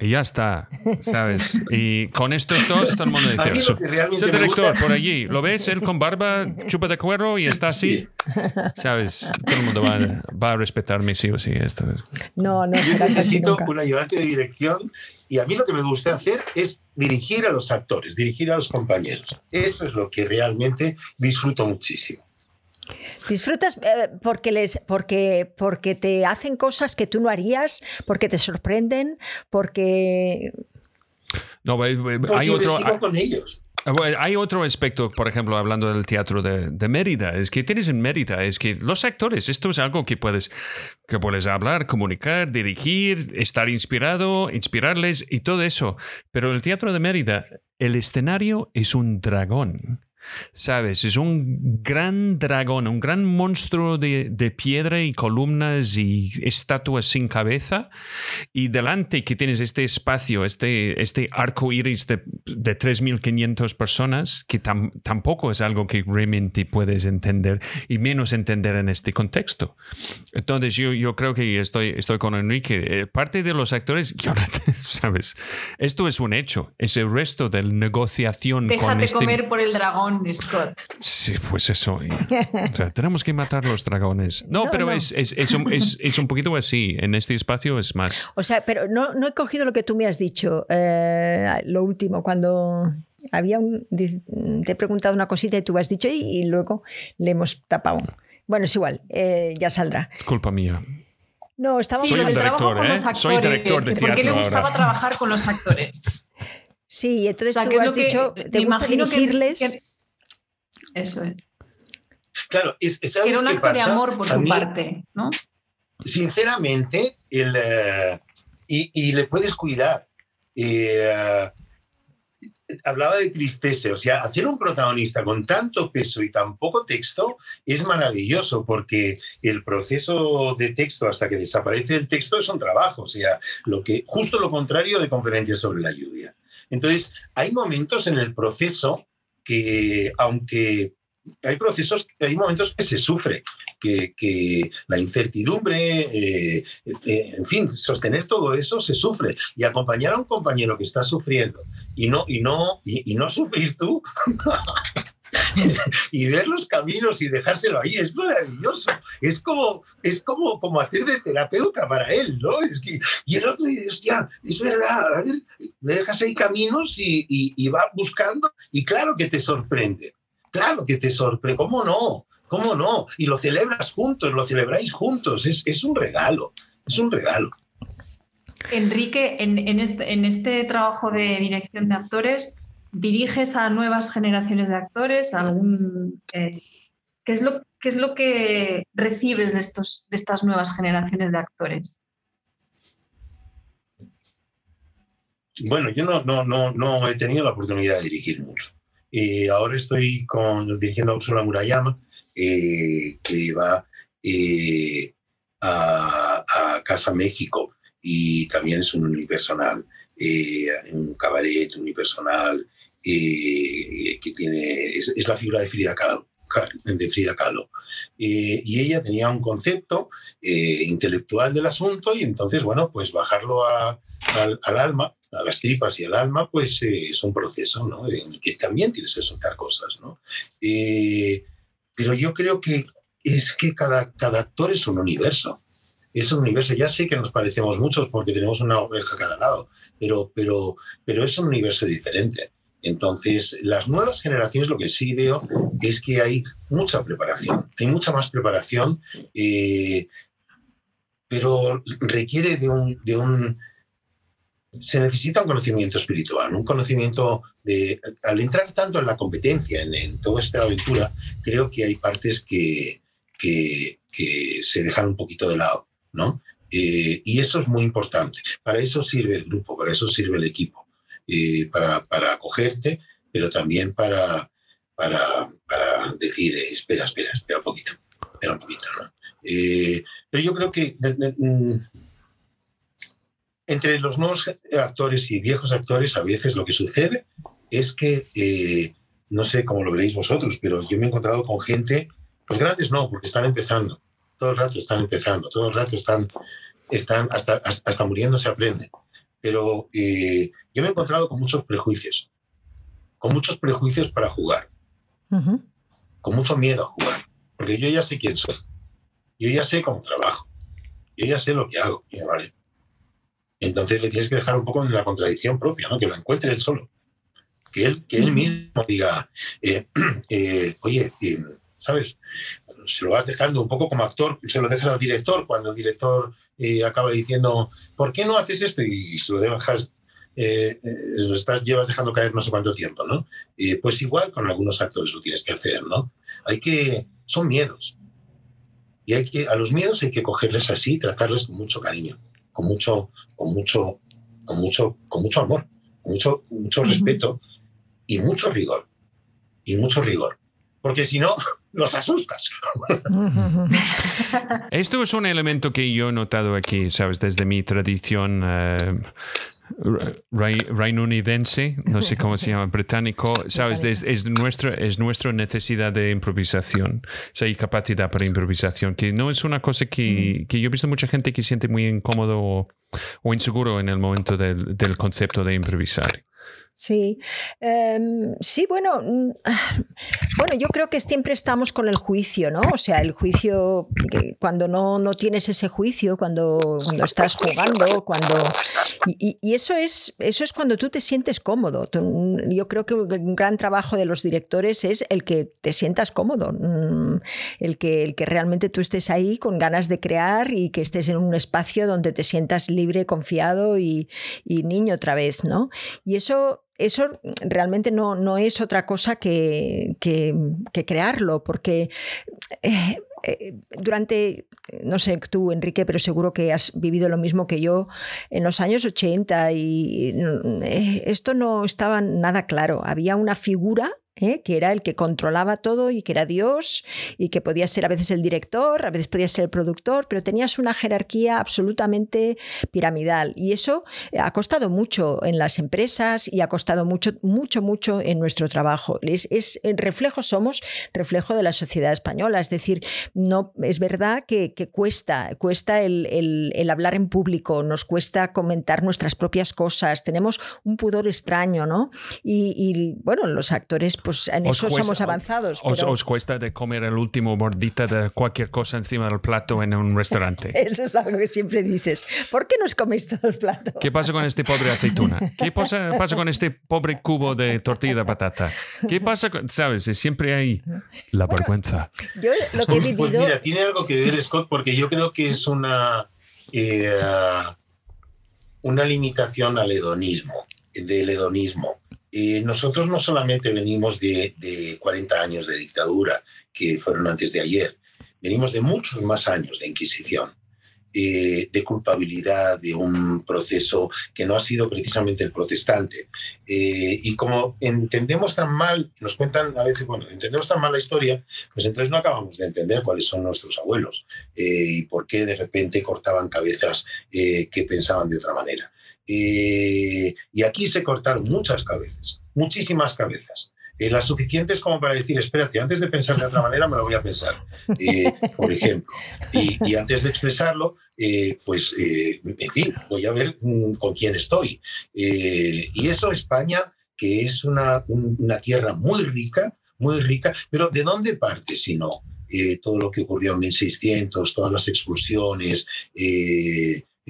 y ya está, ¿sabes? Y con estos dos todo el mundo dice, es el director por allí, ¿lo ves? Él con barba, chupa de cuero y está así, ¿sabes? Todo el mundo va, a respetarme sí o sí. Esto No, no, Yo necesito un ayudante de dirección y a mí lo que me gusta hacer es dirigir a los actores, dirigir a los compañeros. Eso es lo que realmente disfruto muchísimo. Disfrutas eh, porque, les, porque, porque te hacen cosas que tú no harías, porque te sorprenden, porque... No, hay otro... con ellos. Ah, hay otro aspecto, por ejemplo, hablando del teatro de, Mérida, es que tienes en Mérida, es que los actores, esto es algo que puedes, que puedes hablar, comunicar, dirigir, estar inspirado, inspirarles y todo eso. Pero el teatro de Mérida, el escenario es un dragón. ¿Sabes? Es un gran dragón, un gran monstruo de, piedra y columnas y estatuas sin cabeza. Y delante que tienes este espacio, este, este arco iris de, de 3.500 personas, que tampoco es algo que realmente puedes entender y menos entender en este contexto. Entonces yo, yo creo que estoy, estoy con Enrique. Eh, parte de los actores, ¿sabes? Esto es un hecho. Es el resto de la negociación Déjate este comer por el dragón Scott. Sí, pues eso. tenemos que matar los dragones. No, pero Es, es, un, es, un, poquito así. En este espacio es más. O sea, pero no, no he cogido lo que tú me has dicho. Eh, lo último, cuando había un. Te he preguntado una cosita y tú has dicho y, luego le hemos tapado. Bueno, es igual, eh, ya saldrá. Culpa mía. No, estamos Soy un director, ¿eh? Soy director de teatro. ¿Por qué le gustaba trabajar con los actores? Sí, entonces tú has dicho, ¿te gusta dirigirles? Eso es. Claro, es, Era un acto de amor por tu parte, ¿no? Sinceramente, el, eh, y, le puedes cuidar. Eh, hablaba de tristeza, o sea, hacer un protagonista con tanto peso y tan poco texto es maravilloso porque el proceso de texto hasta que desaparece el texto es un trabajo, o sea, lo que justo lo contrario de conferencias sobre la lluvia. Entonces, hay momentos en el proceso que aunque hay procesos, hay momentos que se sufre, que, que la incertidumbre, eh, eh, en fin, sostener todo eso se sufre. Y acompañar a un compañero que está sufriendo y no, y no, y, no sufrir tú. y ver los caminos y dejárselo ahí es maravilloso. Es como, es como, como hacer de terapeuta para él, ¿no? Es que, y el otro dice, hostia, es verdad, a ver, le dejas ahí caminos y, y va buscando y claro que te sorprende Claro que te sorprende, ¿cómo no? ¿Cómo no? Y lo celebras juntos, lo celebráis juntos, es, es un regalo, es un regalo. Enrique, en, este, en, este, trabajo de dirección de actores, ¿diriges a nuevas generaciones de actores? Algún, eh, ¿qué, es lo, ¿Qué es lo que recibes de, estos, de estas nuevas generaciones de actores? Bueno, yo no, no, no, no he tenido la oportunidad de dirigir mucho. Eh, ahora estoy con, dirigiendo a Ursula Murayama, eh, que va eh, a, Casa México y también es un unipersonal, un cabaret unipersonal que tiene, es, la figura de Frida Kahlo. De Frida Kahlo. y ella tenía un concepto intelectual del asunto y entonces, bueno, pues bajarlo al, alma a las tripas y al alma, pues eh, es un proceso ¿no? en el que también tienes que soltar cosas. ¿no? Eh, pero yo creo que es que cada, cada actor es un universo. Es un universo, ya sé que nos parecemos muchos porque tenemos una oreja a cada lado, pero, pero, pero es un universo diferente. Entonces, las nuevas generaciones lo que sí veo es que hay mucha preparación, hay mucha más preparación, eh, pero requiere de un, de un, se necesita un conocimiento espiritual, un conocimiento de... Al entrar tanto en la competencia, en, toda esta aventura, creo que hay partes que, que, se dejan un poquito de lado, ¿no? Eh, y eso es muy importante. Para eso sirve el grupo, para eso sirve el equipo, eh, para, para acogerte, pero también para, para, para decir, eh, espera, espera, espera un poquito, espera un poquito, ¿no? pero yo creo que mm, entre los nuevos actores y viejos actores, a veces lo que sucede es que, eh, no sé cómo lo veréis vosotros, pero yo me he encontrado con gente, los grandes no, porque están empezando, todo el rato están empezando, todo el rato están, están hasta, hasta, muriendo se aprende. Pero eh, yo me he encontrado con muchos prejuicios, con muchos prejuicios para jugar, con mucho miedo a jugar, porque yo ya sé quién soy, yo ya sé cómo trabajo, yo ya sé lo que hago, ¿vale? Entonces le tienes que dejar un poco en la contradicción propia, ¿no? que lo encuentre él solo. Que él, que él mismo diga, eh, eh, oye, eh, ¿sabes? Se lo vas dejando un poco como actor, se lo dejas al director cuando el director acaba diciendo, ¿por qué no haces esto? Y se lo dejas, lo estás, llevas dejando caer no sé cuánto tiempo, ¿no? pues igual con algunos actores lo tienes que hacer, ¿no? Hay que, son miedos. Y hay que, a los miedos hay que cogerles así, tratarles con mucho cariño con mucho, con mucho, con mucho, con mucho amor, mucho, mucho respeto y mucho rigor. y mucho rigor. Porque si no, los asustas. Esto es un elemento que yo he notado aquí, ¿sabes? Desde mi tradición eh, reinounidense, no sé cómo se llama, británico, ¿sabes? Es, es, nuestra, es nuestra necesidad de improvisación, o sea, y capacidad para improvisación, que no es una cosa que, que yo he visto mucha gente que siente muy incómodo o, o inseguro en el momento del, del concepto de improvisar. Sí, em, sí, bueno, mm, bueno, yo creo que siempre estamos con el juicio, ¿no? O sea, el juicio, cuando no, no tienes ese juicio, cuando, cuando estás jugando, cuando... Y, eso, es, eso es cuando tú te sientes cómodo. Yo creo que un gran trabajo de los directores es el que te sientas cómodo, mm, el que, el que realmente tú estés ahí con ganas de crear y que estés en un espacio donde te sientas libre, confiado y, y niño otra vez, ¿no? Y eso eso realmente no, no es otra cosa que, que, crearlo, porque eh, eh, durante, no sé tú, Enrique, pero seguro que has vivido lo mismo que yo en los años 80 y eh, esto no estaba nada claro. Había una figura ¿eh? que era el que controlaba todo y que era Dios y que podía ser a veces el director, a veces podía ser el productor, pero tenías una jerarquía absolutamente piramidal y eso ha costado mucho en las empresas y ha costado mucho, mucho, mucho en nuestro trabajo. Es, es reflejo, somos reflejo de la sociedad española, es decir, no es verdad que, cuesta, cuesta el, el, hablar en público, nos cuesta comentar nuestras propias cosas, tenemos un pudor extraño, ¿no? Y, y bueno, los actores pues en eso somos avanzados. Os, cuesta de comer el último mordita de cualquier cosa encima del plato en un restaurante. eso es algo que siempre dices. ¿Por qué nos coméis todo el plato? ¿Qué pasa con este pobre aceituna? ¿Qué pasa, pasa con este pobre cubo de tortilla de patata? ¿Qué pasa con, sabes, siempre hay la vergüenza? Yo lo que he vivido... Pues mira, tiene algo que ver, Scott, porque yo creo que es una, eh, una limitación al hedonismo, del hedonismo nosotros no solamente venimos de, 40 años de dictadura, que fueron antes de ayer, venimos de muchos más años de Inquisición, eh, de culpabilidad, de un proceso que no ha sido precisamente el protestante. Eh, y como entendemos tan mal, nos cuentan a veces, bueno, entendemos tan mal la historia, pues entonces no acabamos de entender cuáles son nuestros abuelos eh, y por qué de repente cortaban cabezas que pensaban de otra manera. Eh, y aquí se cortaron muchas cabezas, muchísimas cabezas. Eh, las suficientes como para decir, espérate, antes de pensar de otra manera me lo voy a pensar, eh, por ejemplo. Y, antes de expresarlo, pues, en fin, voy a ver mm, con quién estoy. y eso España, que es una, una, tierra muy rica, muy rica, pero ¿de dónde parte si no? todo lo que ocurrió en 1600, todas las expulsiones,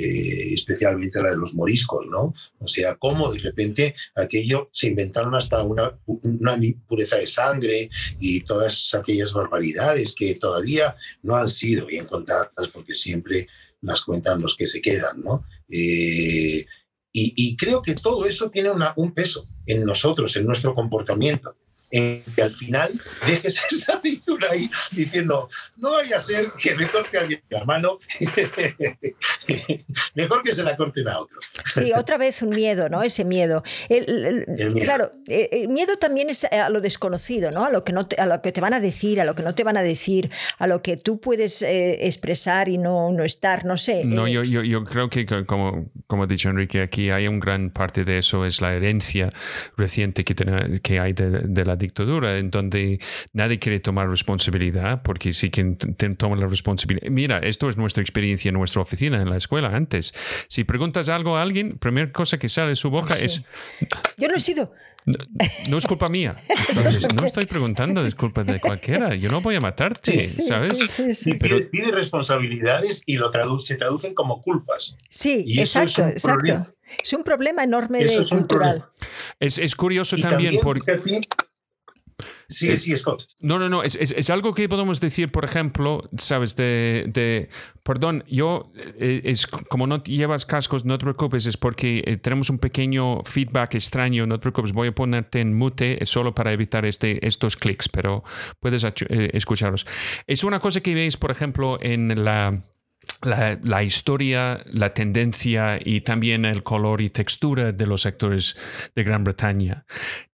eh, especialmente la de los moriscos, ¿no? O sea, cómo de repente aquello se inventaron hasta una, una pureza de sangre y todas aquellas barbaridades que todavía no han sido bien contadas porque siempre las cuentan los que se quedan, ¿no? Eh, y, creo que todo eso tiene un peso en nosotros, en nuestro comportamiento que al final dejes esa cintura ahí diciendo, no vaya a ser que me corte alguien la mano, mejor que se la corten a otro. Sí, otra vez un miedo, ¿no? Ese miedo. El, miedo. Claro, eh, el miedo también es a lo desconocido, ¿no? A lo, que no te, a lo que te van a decir, a lo que no te van a decir, a lo que tú puedes eh, expresar y no, no estar, no sé. No, eh, yo, yo, yo, creo que, como, como ha dicho Enrique, aquí hay un gran parte de eso, es la herencia reciente que, que hay de, de la dictadura, en donde nadie quiere tomar responsabilidad, porque sí que toma la responsabilidad. Mira, esto es nuestra experiencia en nuestra oficina, en la escuela antes. Si preguntas algo a alguien, primera cosa que sale de su boca es... Yo no he sido... No, es culpa mía. no estoy preguntando, es culpa de cualquiera. Yo no voy a matarte, ¿sabes? Sí, pero pide responsabilidades y lo se traducen como culpas. Sí, exacto, exacto. Es un problema enorme de cultural. Es, es, curioso también, porque... Sí, sí, Scott. No, no, no. Es, es, algo que podemos decir, por ejemplo, sabes, de, de perdón, yo, eh, es como no llevas cascos, no te preocupes, es porque eh, tenemos un pequeño feedback extraño, no te preocupes, voy a ponerte en mute solo para evitar este, estos clics, pero puedes eh, escucharlos. Es una cosa que veis, por ejemplo, en la la, historia, la tendencia y también el color y textura de los actores de Gran Bretaña.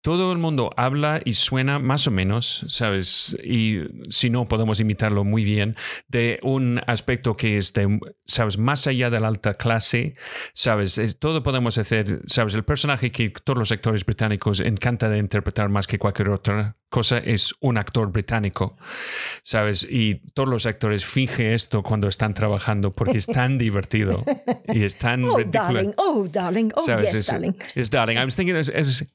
Todo el mundo habla y suena más o menos, ¿sabes? Y si no, podemos imitarlo muy bien, de un aspecto que es, de, ¿sabes? Más allá de la alta clase, ¿sabes? Todo podemos hacer, ¿sabes? El personaje que todos los actores británicos encanta de interpretar más que cualquier otra cosa es un actor británico, ¿sabes? Y todos los actores fingen esto cuando están trabajando porque es tan divertido y es tan oh, Darling, oh, darling, oh, yes, es, darling. Es darling. I was thinking, es,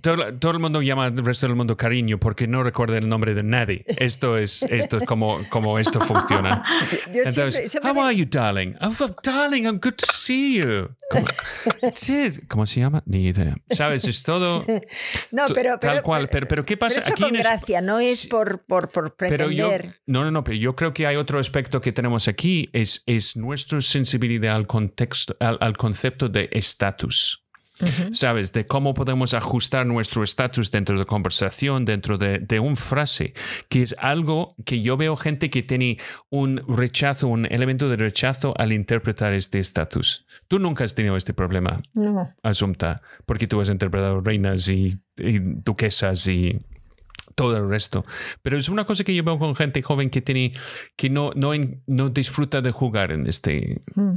todo, el mundo llama al resto del mundo cariño porque no recuerda el nombre de nadie. Esto es, esto es como, como esto funciona. Entonces, how are you, darling? Oh, darling, I'm good to see you. ¿Cómo, ¿Cómo se llama? Ni idea. ¿Sabes? Es todo no, pero, tal cual. Pero, pero ¿qué pasa? Pero Con gracia, no es por, por, por pretender. no, no, no, pero yo creo que hay otro aspecto que tenemos aquí, es, es nuestra sensibilidad al, contexto, al concepto de estatus. ¿sabes? De cómo podemos ajustar nuestro estatus dentro de conversación, dentro de, de un frase, que es algo que yo veo gente que tiene un rechazo, un elemento de rechazo al interpretar este estatus. Tú nunca has tenido este problema, no. Asunta, porque tú has interpretado reinas y, duquesas y todo el resto. Pero es una cosa que yo veo con gente joven que tiene que no, no, no disfruta de jugar en este. Mm.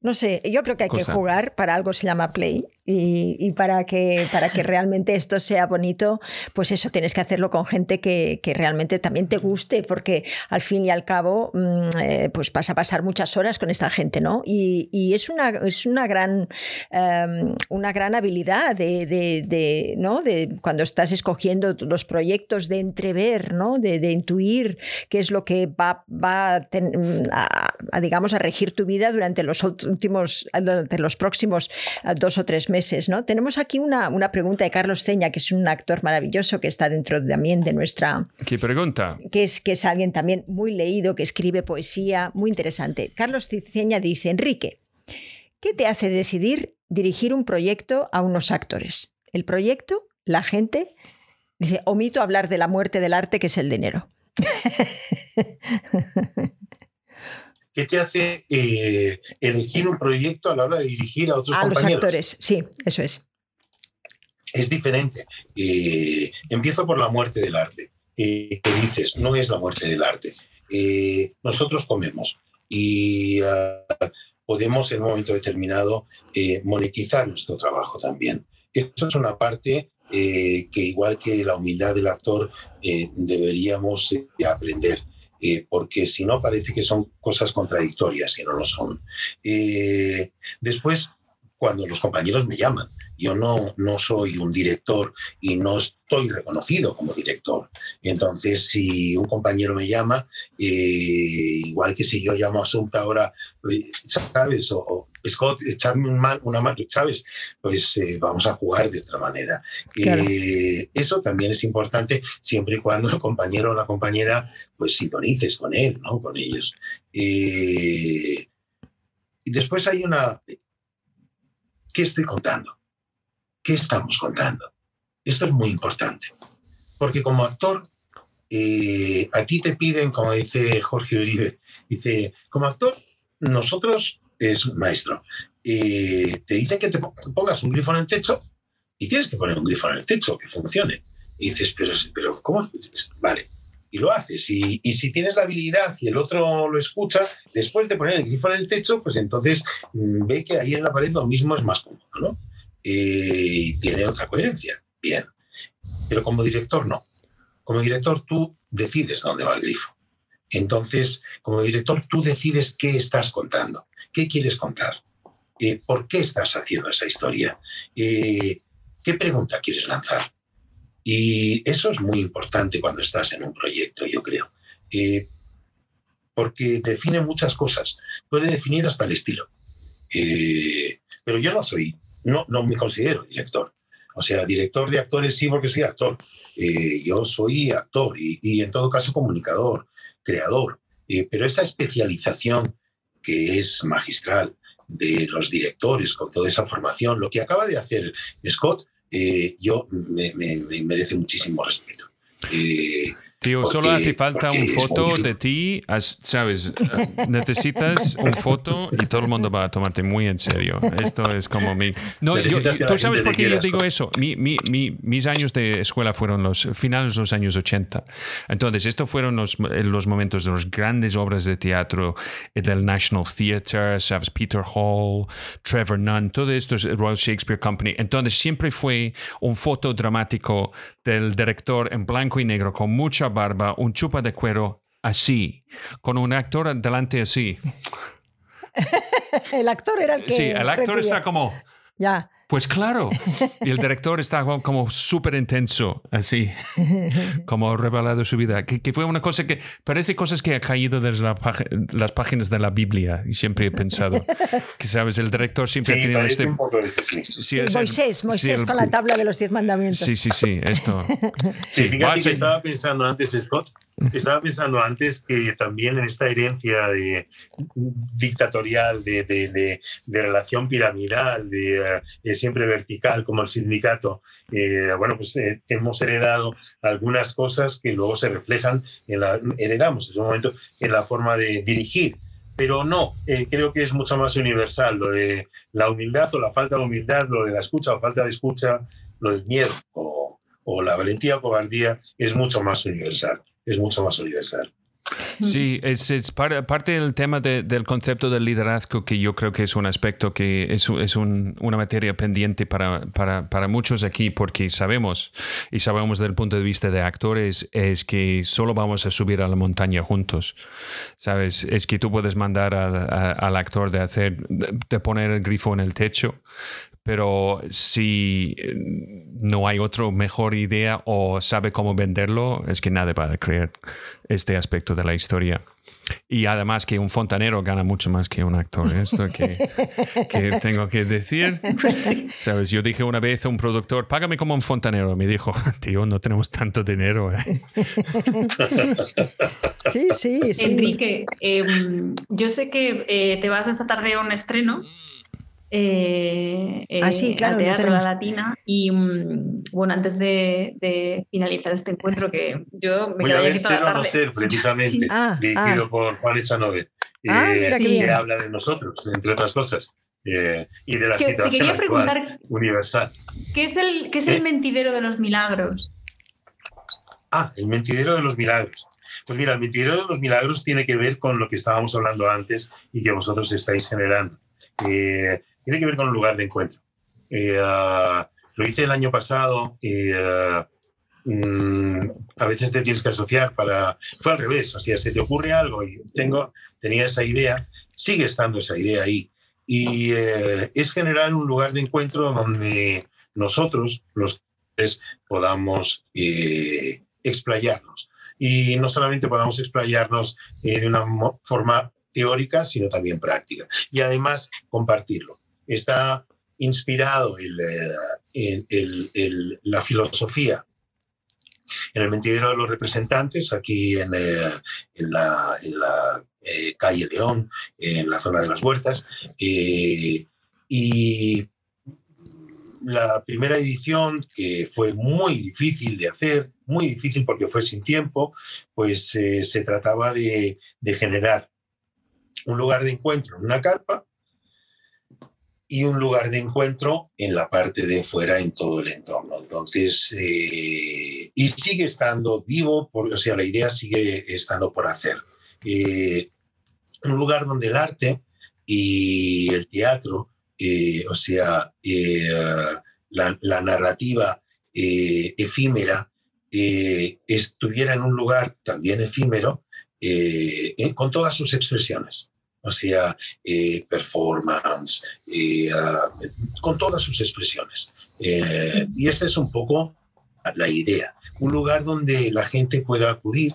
No sé, yo creo que hay que jugar, para algo se llama play, y, para, que, para que realmente esto sea bonito, pues eso tienes que hacerlo con gente que, realmente también te guste, porque al fin y al cabo, mm, eh, pues vas a pasar muchas horas con esta gente, ¿no? Y, es, una, es una, gran, em, una gran habilidad de, ¿no? de cuando estás escogiendo los proyectos, de entrever, ¿no? De, intuir qué es lo que va, va a, digamos, a regir tu vida durante los últimos, de los próximos eh, dos o tres meses. ¿No? Tenemos aquí una, una pregunta de Carlos Ceña, que es un actor maravilloso que está dentro también de nuestra... ¿Qué pregunta? Que es, que es alguien también muy leído, que escribe poesía, muy interesante. Carlos Ceña dice, Enrique, ¿qué te hace decidir dirigir un proyecto a unos actores? ¿El proyecto? ¿La gente? Dice, omito hablar de la muerte del arte, que es el dinero. ¿Qué te hace eh, elegir un proyecto a la hora de dirigir a otros a compañeros? A los actores, sí, eso es. Es diferente. Eh, empiezo por la muerte del arte. Eh, ¿Qué dices? No es la muerte del arte. nosotros comemos y ah, podemos en un momento determinado monetizar nuestro trabajo también. Eso es una parte que igual que la humildad del actor deberíamos aprender. Eh, porque si no parece que son cosas contradictorias y no lo son. Eh, después, cuando los compañeros me llaman, yo no, no soy un director y no estoy reconocido como director. Entonces, si un compañero me llama, eh, igual que si yo llamo a Asunta ahora, ¿sabes? O, Scott, echarme una mano, ¿sabes? Pues eh, vamos a jugar de otra manera. Eh, eso también es importante siempre y cuando el compañero o la compañera pues sintonices con él, ¿no? Con ellos. Eh, y después hay una... ¿Qué estoy contando? ¿Qué estamos contando? Esto es muy importante. Porque como actor, a ti te piden, como dice Jorge Uribe, dice, como actor, nosotros es maestro. Y te dicen que te pongas un grifo en el techo y tienes que poner un grifo en el techo que funcione. Y dices, pero, pero ¿cómo? Vale. Y lo haces. Y, y, si tienes la habilidad y el otro lo escucha, después de poner el grifo en el techo, pues entonces mm, ve que ahí en la pared lo mismo es más cómodo, ¿no? Y tiene otra coherencia. Bien. Pero como director, no. Como director, tú decides dónde va el grifo. Entonces, como director, tú decides qué estás contando. ¿Qué quieres contar? Eh, ¿Por qué estás haciendo esa historia? Eh, ¿Qué pregunta quieres lanzar? Y eso es muy importante cuando estás en un proyecto, yo creo. Eh, porque define muchas cosas. Puede definir hasta el estilo. pero yo no soy, no, no me considero director. O sea, director de actores sí porque soy actor. yo soy actor y, en todo caso comunicador, creador. pero esa especialización que es magistral, de los directores con toda esa formación. Lo que acaba de hacer Scott, eh, yo me, merece muchísimo respeto. Eh, Tío, solo hace falta un foto de ti, ¿sabes? Necesitas un foto y todo el mundo va a tomarte muy en serio. Esto es como mi... No, tú sabes por qué yo digo eso. Mi, mi, mis años de escuela fueron los finales de los años 80. Entonces, estos fueron los, los momentos de las grandes obras de teatro del National Theatre, ¿sabes? Peter Hall, Trevor Nunn, todo esto es Royal Shakespeare Company. Entonces, siempre fue un foto dramático del director en blanco y negro con mucha barba, un chupa de cuero así, con un actor delante así. el actor era el que. Sí, el actor está como. Ya. Pues claro, y el director está como súper intenso, así, como revelado su vida, que, fue una cosa que parece cosas que ha caído desde las páginas de la Biblia, y siempre he pensado, que sabes, el director siempre ha tenido este... Un poco sí, sí, Moisés, Moisés con la tabla de los diez mandamientos. Sí, sí, sí, esto. Sí, fíjate que estaba pensando antes, Scott, estaba pensando antes que también en esta herencia de, dictatorial, de, de, relación piramidal, de, eh, siempre vertical, como el sindicato, eh, bueno, pues eh, hemos heredado algunas cosas que luego se reflejan, en la, heredamos en un momento en la forma de dirigir. Pero no, creo que es mucho más universal lo de la humildad o la falta de humildad, lo de la escucha o falta de escucha, lo del miedo o, o la valentía o cobardía es mucho más universal es mucho más universal. Sí, es, es parte del tema del concepto del liderazgo que yo creo que es un aspecto que es, es un, una materia pendiente para, para, para, muchos aquí porque sabemos y sabemos desde el punto de vista de actores es que solo vamos a subir a la montaña juntos. ¿Sabes? Es que tú puedes mandar al actor de hacer, de poner el grifo en el techo, pero si eh, no hay otra mejor idea o sabe cómo venderlo, es que nadie va a creer este aspecto de la historia. Y además que un fontanero gana mucho más que un actor. ¿eh? Esto que, que tengo que decir. Sabes, yo dije una vez a un productor, págame como un fontanero. Me dijo, tío, no tenemos tanto dinero. ¿eh? Sí, sí, sí. Enrique, em, yo sé que te vas esta tarde a un estreno eh, ah, sí, eh, claro, Teatro La Latina. Y mm, bueno, antes de, finalizar este encuentro, que yo me Voy a ver Ser o no ser, precisamente, ah, dirigido ah. por Juan Echanove, ah, eh, que habla de nosotros, entre otras cosas. Eh, y de la situación te quería preguntar, universal. ¿Qué es el, qué es el mentidero de los milagros? Ah, el mentidero de los milagros. Pues mira, el mentidero de los milagros tiene que ver con lo que estábamos hablando antes y que vosotros estáis generando. Eh, tiene que ver con el lugar de encuentro. Eh, ah, lo hice el año pasado. y ah, mm, a veces te tienes que asociar para... Fue al revés, o sea, se te ocurre algo y tengo, tenía esa idea, sigue estando esa idea ahí. Y eh, es generar un lugar de encuentro donde nosotros, los podamos eh, explayarnos. Y no solamente podamos explayarnos de una forma teórica, sino también práctica. Y además compartirlo está inspirado en, eh, la filosofía en el mentidero de los representantes, aquí en, eh, la, eh, calle León, en la zona de las Huertas. y la primera edición, que fue muy difícil de hacer, muy difícil porque fue sin tiempo, pues se trataba de, de generar un lugar de encuentro en una carpa y un lugar de encuentro en la parte de fuera, en todo el entorno. Entonces, eh, y sigue estando vivo, o sea, la idea sigue estando por hacer. Eh, un lugar donde el arte y el teatro, eh, o sea, la, la, narrativa efímera, estuviera en un lugar también efímero, con todas sus expresiones o sea, eh, performance, eh, ah, con todas sus expresiones. Eh, y esa es un poco la idea. Un lugar donde la gente pueda acudir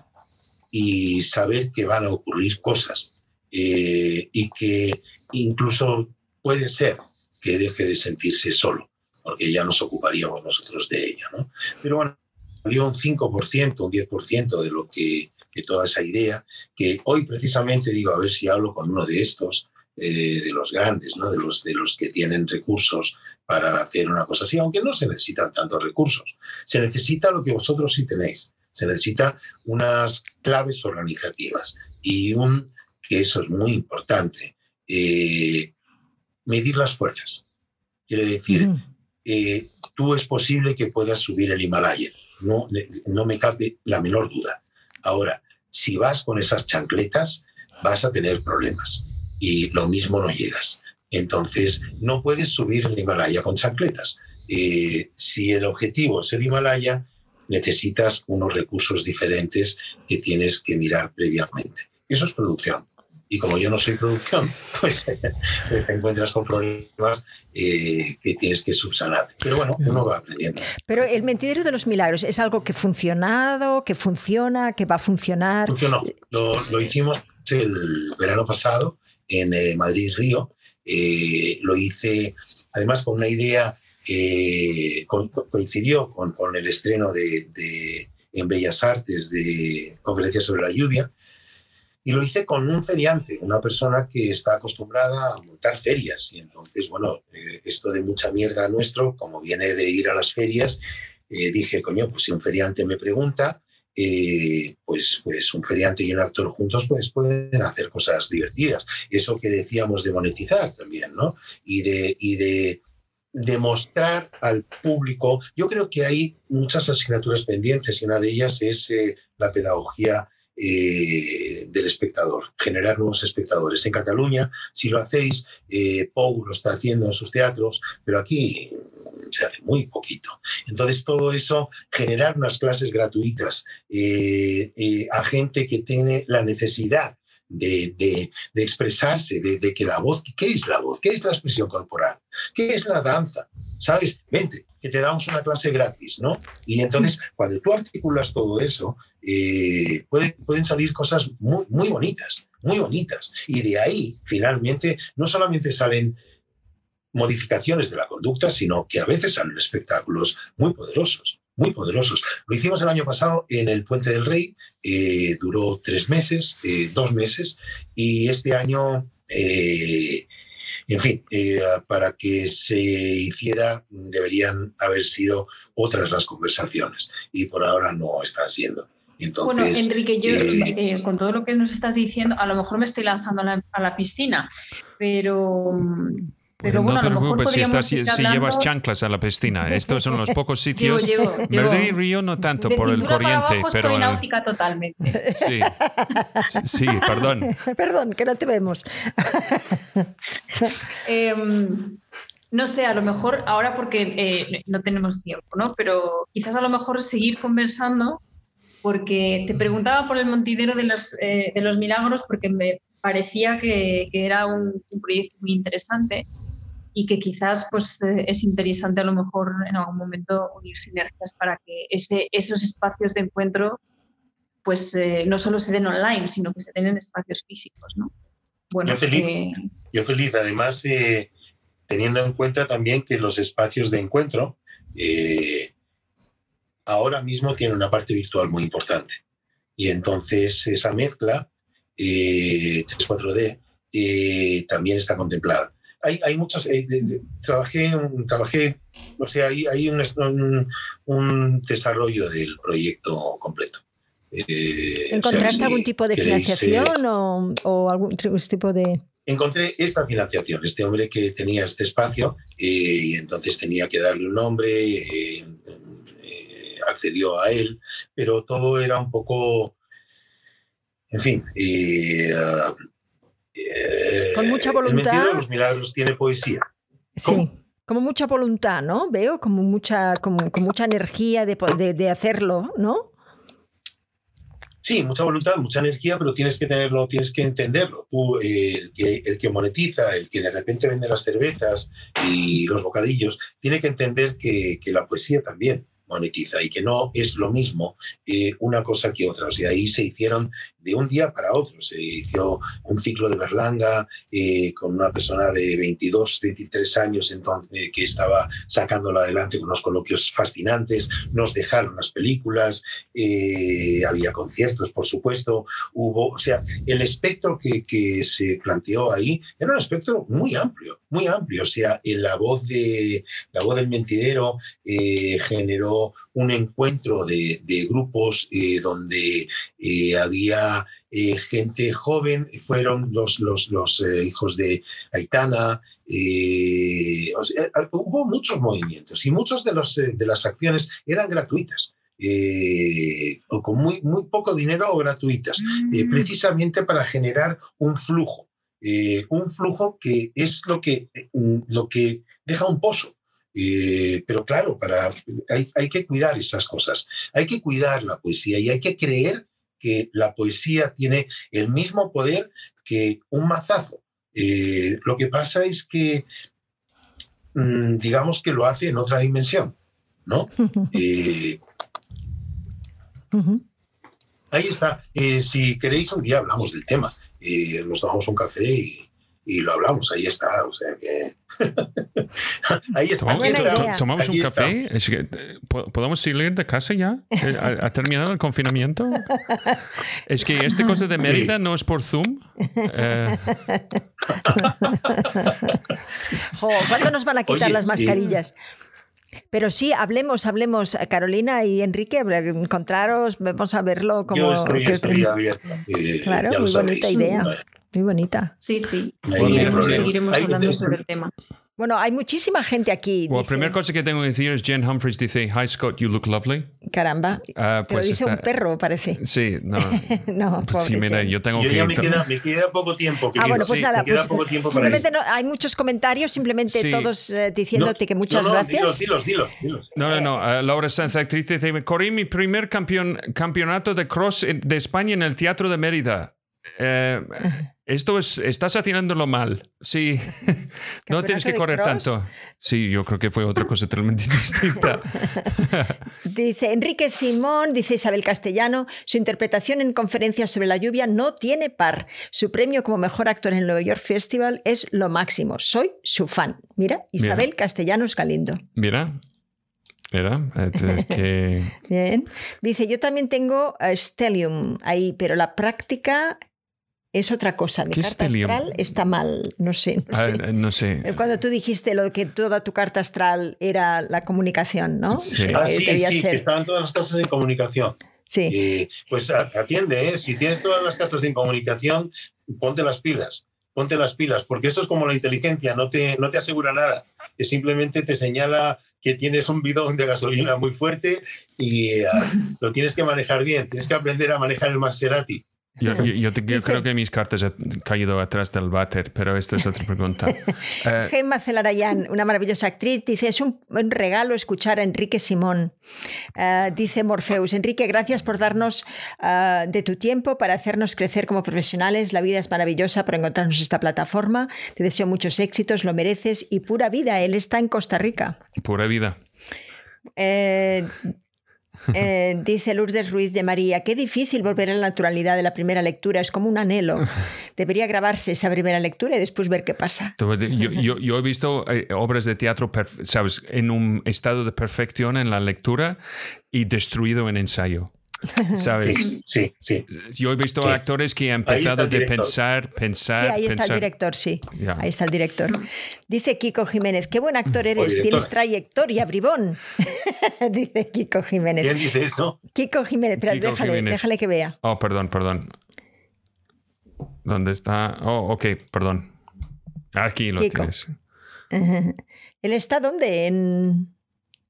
y saber que van a ocurrir cosas y que incluso puede ser que deje de sentirse solo, porque ya nos ocuparíamos nosotros de ella. ¿no? Pero bueno, salió un 5%, un 10% de lo que de toda esa idea, que hoy precisamente digo, a ver si hablo con uno de estos, eh, de los grandes, ¿no? de, los, de los que tienen recursos para hacer una cosa así, aunque no se necesitan tantos recursos. Se necesita lo que vosotros sí tenéis, Se necesita unas claves organizativas y un, que eso es muy importante, eh, medir las fuerzas. Quiere decir, eh, tú es posible que puedas subir el Himalaya, no, no me cabe la menor duda. Ahora, si vas con esas chancletas, vas a tener problemas y lo mismo no llegas. Entonces, no puedes subir el Himalaya con chancletas. Eh, si el objetivo es el Himalaya, necesitas unos recursos diferentes que tienes que mirar previamente. Eso es producción. Y como yo no soy producción, pues, pues te encuentras con problemas eh, que tienes que subsanar. Pero bueno, uno va aprendiendo. Pero el mentidero de los milagros es algo que ha funcionado, que funciona, que va a funcionar. Funcionó. Lo, hicimos el verano pasado en eh, Madrid Río. Eh, lo hice además con una idea, coincidió con, con, el estreno de, de, en Bellas Artes de Conferencia sobre la Lluvia y lo hice con un feriante, una persona que está acostumbrada a montar ferias. Y entonces, bueno, eh, esto de mucha mierda nuestro, como viene de ir a las ferias, eh, dije, coño, pues si un feriante me pregunta, eh, pues, pues un feriante y un actor juntos pues pueden hacer cosas divertidas. Eso que decíamos de monetizar también, ¿no? Y de, y de demostrar al público, yo creo que hay muchas asignaturas pendientes y una de ellas es la pedagogía eh, del espectador, generar nuevos espectadores. En Cataluña, si lo hacéis, eh, Pou lo está haciendo en sus teatros, pero aquí se hace muy poquito. Entonces, todo eso, generar unas clases gratuitas eh, eh, a gente que tiene la necesidad de, de, expresarse, de, de, que la voz, ¿qué es la voz? ¿Qué es la expresión corporal? ¿Qué es la danza? ¿Sabes? Vente, que te damos una clase gratis, ¿no? Y entonces, cuando tú articulas todo eso, eh, pueden salir cosas muy, muy bonitas, muy bonitas. Y de ahí, finalmente, no solamente salen modificaciones de la conducta, sino que a veces salen espectáculos muy poderosos, muy poderosos. Lo hicimos el año pasado en el Puente del Rey, eh, duró tres meses, eh, dos meses, y este año eh, en fin, eh, para que se hiciera deberían haber sido otras las conversaciones y por ahora no están siendo. Entonces, bueno, Enrique, yo eh, eh, con todo lo que nos estás diciendo, a lo mejor me estoy lanzando a la piscina, pero pero no te preocupes si, estás, si, llevas chanclas a la piscina. Estos son los pocos sitios. Llevo, Madrid y Río no tanto por el corriente, pero. Estoy náutica totalmente. Sí, sí, perdón. perdón, que no te vemos. Em, no sé, a lo mejor ahora porque eh, no tenemos tiempo, ¿no? Pero quizás a lo mejor seguir conversando, porque te preguntaba por el montidero de los, eh, de los milagros, porque me parecía que, que era un, un proyecto muy interesante y que quizás pues, eh, es interesante a lo mejor en algún momento unir sinergias para que ese, esos espacios de encuentro pues eh, no solo se den online, sino que se den en espacios físicos. ¿no? Bueno, yo feliz, yo feliz. además eh, teniendo en cuenta también que los espacios de encuentro ahora mismo tienen una parte virtual muy importante. Y entonces esa mezcla 3-4D también está contemplada hay, hay muchas. Eh, trabajé, trabajé, o sea, hay, hay un, un, desarrollo del proyecto completo. Eh, ¿Encontraste algún tipo de financiación o, o, algún tipo de.? Encontré esta financiación, este hombre que tenía este espacio eh, y entonces tenía que darle un nombre, accedió a él, pero todo era un poco. En fin, con mucha voluntad. El los milagros tiene poesía. Sí. Como mucha voluntad, ¿no? Veo como mucha, como, con mucha energía de, de, hacerlo, ¿no? Sí, mucha voluntad, mucha energía, pero tienes que tenerlo, tienes que entenderlo. Tú, eh, el, que, el que monetiza, el que de repente vende las cervezas y los bocadillos, tiene que entender que, que la poesía también monetiza y que no es lo mismo eh, una cosa que otra. O sea, ahí se hicieron de un día para otro. Se hizo un ciclo de Berlanga eh, con una persona de 22, 23 años entonces que estaba sacándola adelante con unos coloquios fascinantes. Nos dejaron las películas, eh, había conciertos, por supuesto. Hubo, o sea, el espectro que, que se planteó ahí era un espectro muy amplio, muy amplio. O sea, en la voz de la voz del mentidero generó un encuentro de, de grupos eh, donde eh, había eh, gente joven, fueron los, los, los hijos de Aitana, o sea, hubo muchos movimientos y muchas de, los, de las acciones eran gratuitas. o con muy, muy poco dinero o gratuitas, Mm. precisamente para generar un flujo, un flujo que es lo que, mm, lo que deja un pozo. Eh, pero claro, para, hay, hay que cuidar esas cosas, hay que cuidar la poesía y hay que creer que la poesía tiene el mismo poder que un mazazo. Eh, lo que pasa es que, mm, digamos que lo hace en otra dimensión, ¿no? Eh, ahí está. Si queréis, un día hablamos del tema. Nos tomamos un café y, y lo hablamos. Ahí está. O sea que. ahí está. ¿Tomamos, aquí está, un café? está. Es que, eh, ¿po- ¿Podemos salir de casa ya? ¿Ha, ha terminado el confinamiento? Es que esta cosa de Mérida no es por Zoom. Eh, Jo, ¿Cuándo nos van a quitar Oye, las mascarillas? Pero sí, hablemos, hablemos, Carolina y Enrique, encontraros, vamos a verlo como... Yo estoy, que- estoy abierto. eh, Claro, muy bonita idea. Muy bonita. Sí, sí. Seguiremos, seguiremos hablando sobre el tema. Bueno, hay muchísima gente aquí. bueno, la dice- primera cosa que tengo que decir es Jen Humphries dice, Hi Scott, you look lovely. Caramba, Ah, te pues lo dice está- un perro, parece. Sí, no. No, Pues sí, mira, Jen. yo tengo Yo que... ya me queda, me queda poco tiempo. Ah, bueno, pues Sí, nada, me queda pues poco tiempo para simplemente eso. no- hay muchos comentarios, simplemente Sí. todos eh, diciéndote No, que muchas no, no, gracias. Dilos, dilos, dilos. dilos. No, no, no. eh, Laura Sanz, actriz, dice, corrí mi primer campeón, campeonato de cross en- de España en el Teatro de Mérida. Eh, esto es, estás haciéndolo mal. Sí. no tienes que correr tanto. Sí, yo creo que fue otra cosa totalmente distinta. Dice Enrique Simón, dice Isabel Castellano, su interpretación en conferencias sobre la lluvia no tiene par. Su premio como mejor actor en el New York Festival es lo máximo. Soy su fan. Mira, Isabel Castellanos Galindo. Mira. Mira, es que... Bien. Dice, yo también tengo eh, Stellium ahí, pero la práctica es otra cosa. Mi ¿Qué es carta Stellium? astral está mal. No sé. No sé. no sé. Eh, Cuando tú dijiste lo de que toda tu carta astral era la comunicación, ¿no? Sí. Eh, Ah, sí, sí, ser. que estaban todas las casas en comunicación. Sí. Eh, pues atiende, ¿eh? si tienes todas las casas en comunicación, ponte las pilas, ponte las pilas, porque esto es como la inteligencia, no te, no te asegura nada, que simplemente te señala que tienes un bidón de gasolina muy fuerte y ah, lo tienes que manejar bien, tienes que aprender a manejar el Maserati. Yo, yo- yo te- yo Dice- creo que mis cartas han caído atrás del váter, pero esto es otra pregunta. Eh, Gemma Celarayán, una maravillosa actriz, dice, es un, un regalo escuchar a Enrique Simón. Ah, dice Morpheus, Enrique, gracias por darnos ah, de tu tiempo para hacernos crecer como profesionales. La vida es maravillosa por encontrarnos esta plataforma. Te deseo muchos éxitos, lo mereces y pura vida. Él está en Costa Rica. pura vida. Eh, eh, dice Lourdes Ruiz de María, qué difícil volver a la naturalidad de la primera lectura, es como un anhelo. Debería grabarse esa primera lectura y después ver qué pasa. Yo, yo- yo he visto eh, obras de teatro, ¿sabes? En un estado de perfección en la lectura y destruido en ensayo. ¿Sabes? Sí, sí, sí. Yo he visto Sí. actores que han empezado de director. pensar, Sí, pensar, ahí está el pensar. director, sí. Ahí está el director. Dice Kiko Jiménez, qué buen actor eres, directora. tienes trayectoria, bribón. Dice Kiko Jiménez. ¿Quién dice eso? Kiko Jiménez, Kiko déjale, Jiménez. déjale que vea. Oh, perdón, perdón. ¿Dónde está? Oh, ok, perdón. Aquí lo Kiko. tienes. ¿Él está dónde? ¿En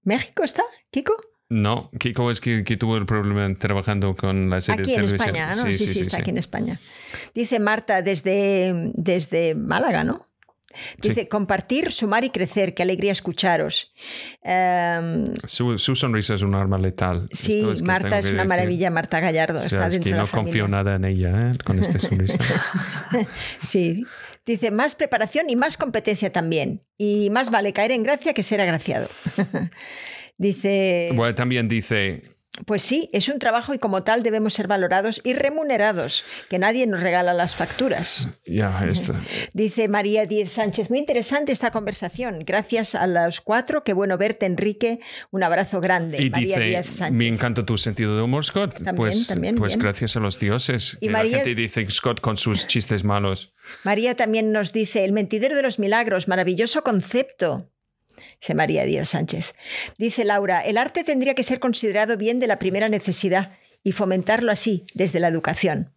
México está, Kiko? No, Kiko es que, que tuvo el problema trabajando con la serie Aquí en televisión. España, ¿no? Sí, sí, está aquí en España. Dice Marta desde, desde Málaga, ¿no? Dice, Sí. compartir, sumar y crecer, qué alegría escucharos. Em, Su, su sonrisa es un arma letal. sí, Esto es que Marta es una maravilla, Marta Gallardo, O sea, está es dentro que de la no confío familia. nada en ella, ¿eh? Con este sonrisa. Sí. Dice, más preparación y más competencia también. Y más vale caer en gracia que ser agraciado. Dice, bueno, también dice, pues sí, es un trabajo y como tal debemos ser valorados y remunerados, que nadie nos regala las facturas. ya, esto. Dice María Díez Sánchez, muy interesante esta conversación. Gracias a los cuatro, qué bueno verte, Enrique. Un abrazo grande. Y María dice, Díez Sánchez. me encanta tu sentido de humor, Scott. También, pues también, pues bien. gracias a los dioses. Y María- La gente dice Scott con sus chistes malos. María también nos dice, el mentidero de los milagros, maravilloso concepto. Dice María Díaz Sánchez. Dice Laura, el arte tendría que ser considerado bien de la primera necesidad y fomentarlo así, desde la educación.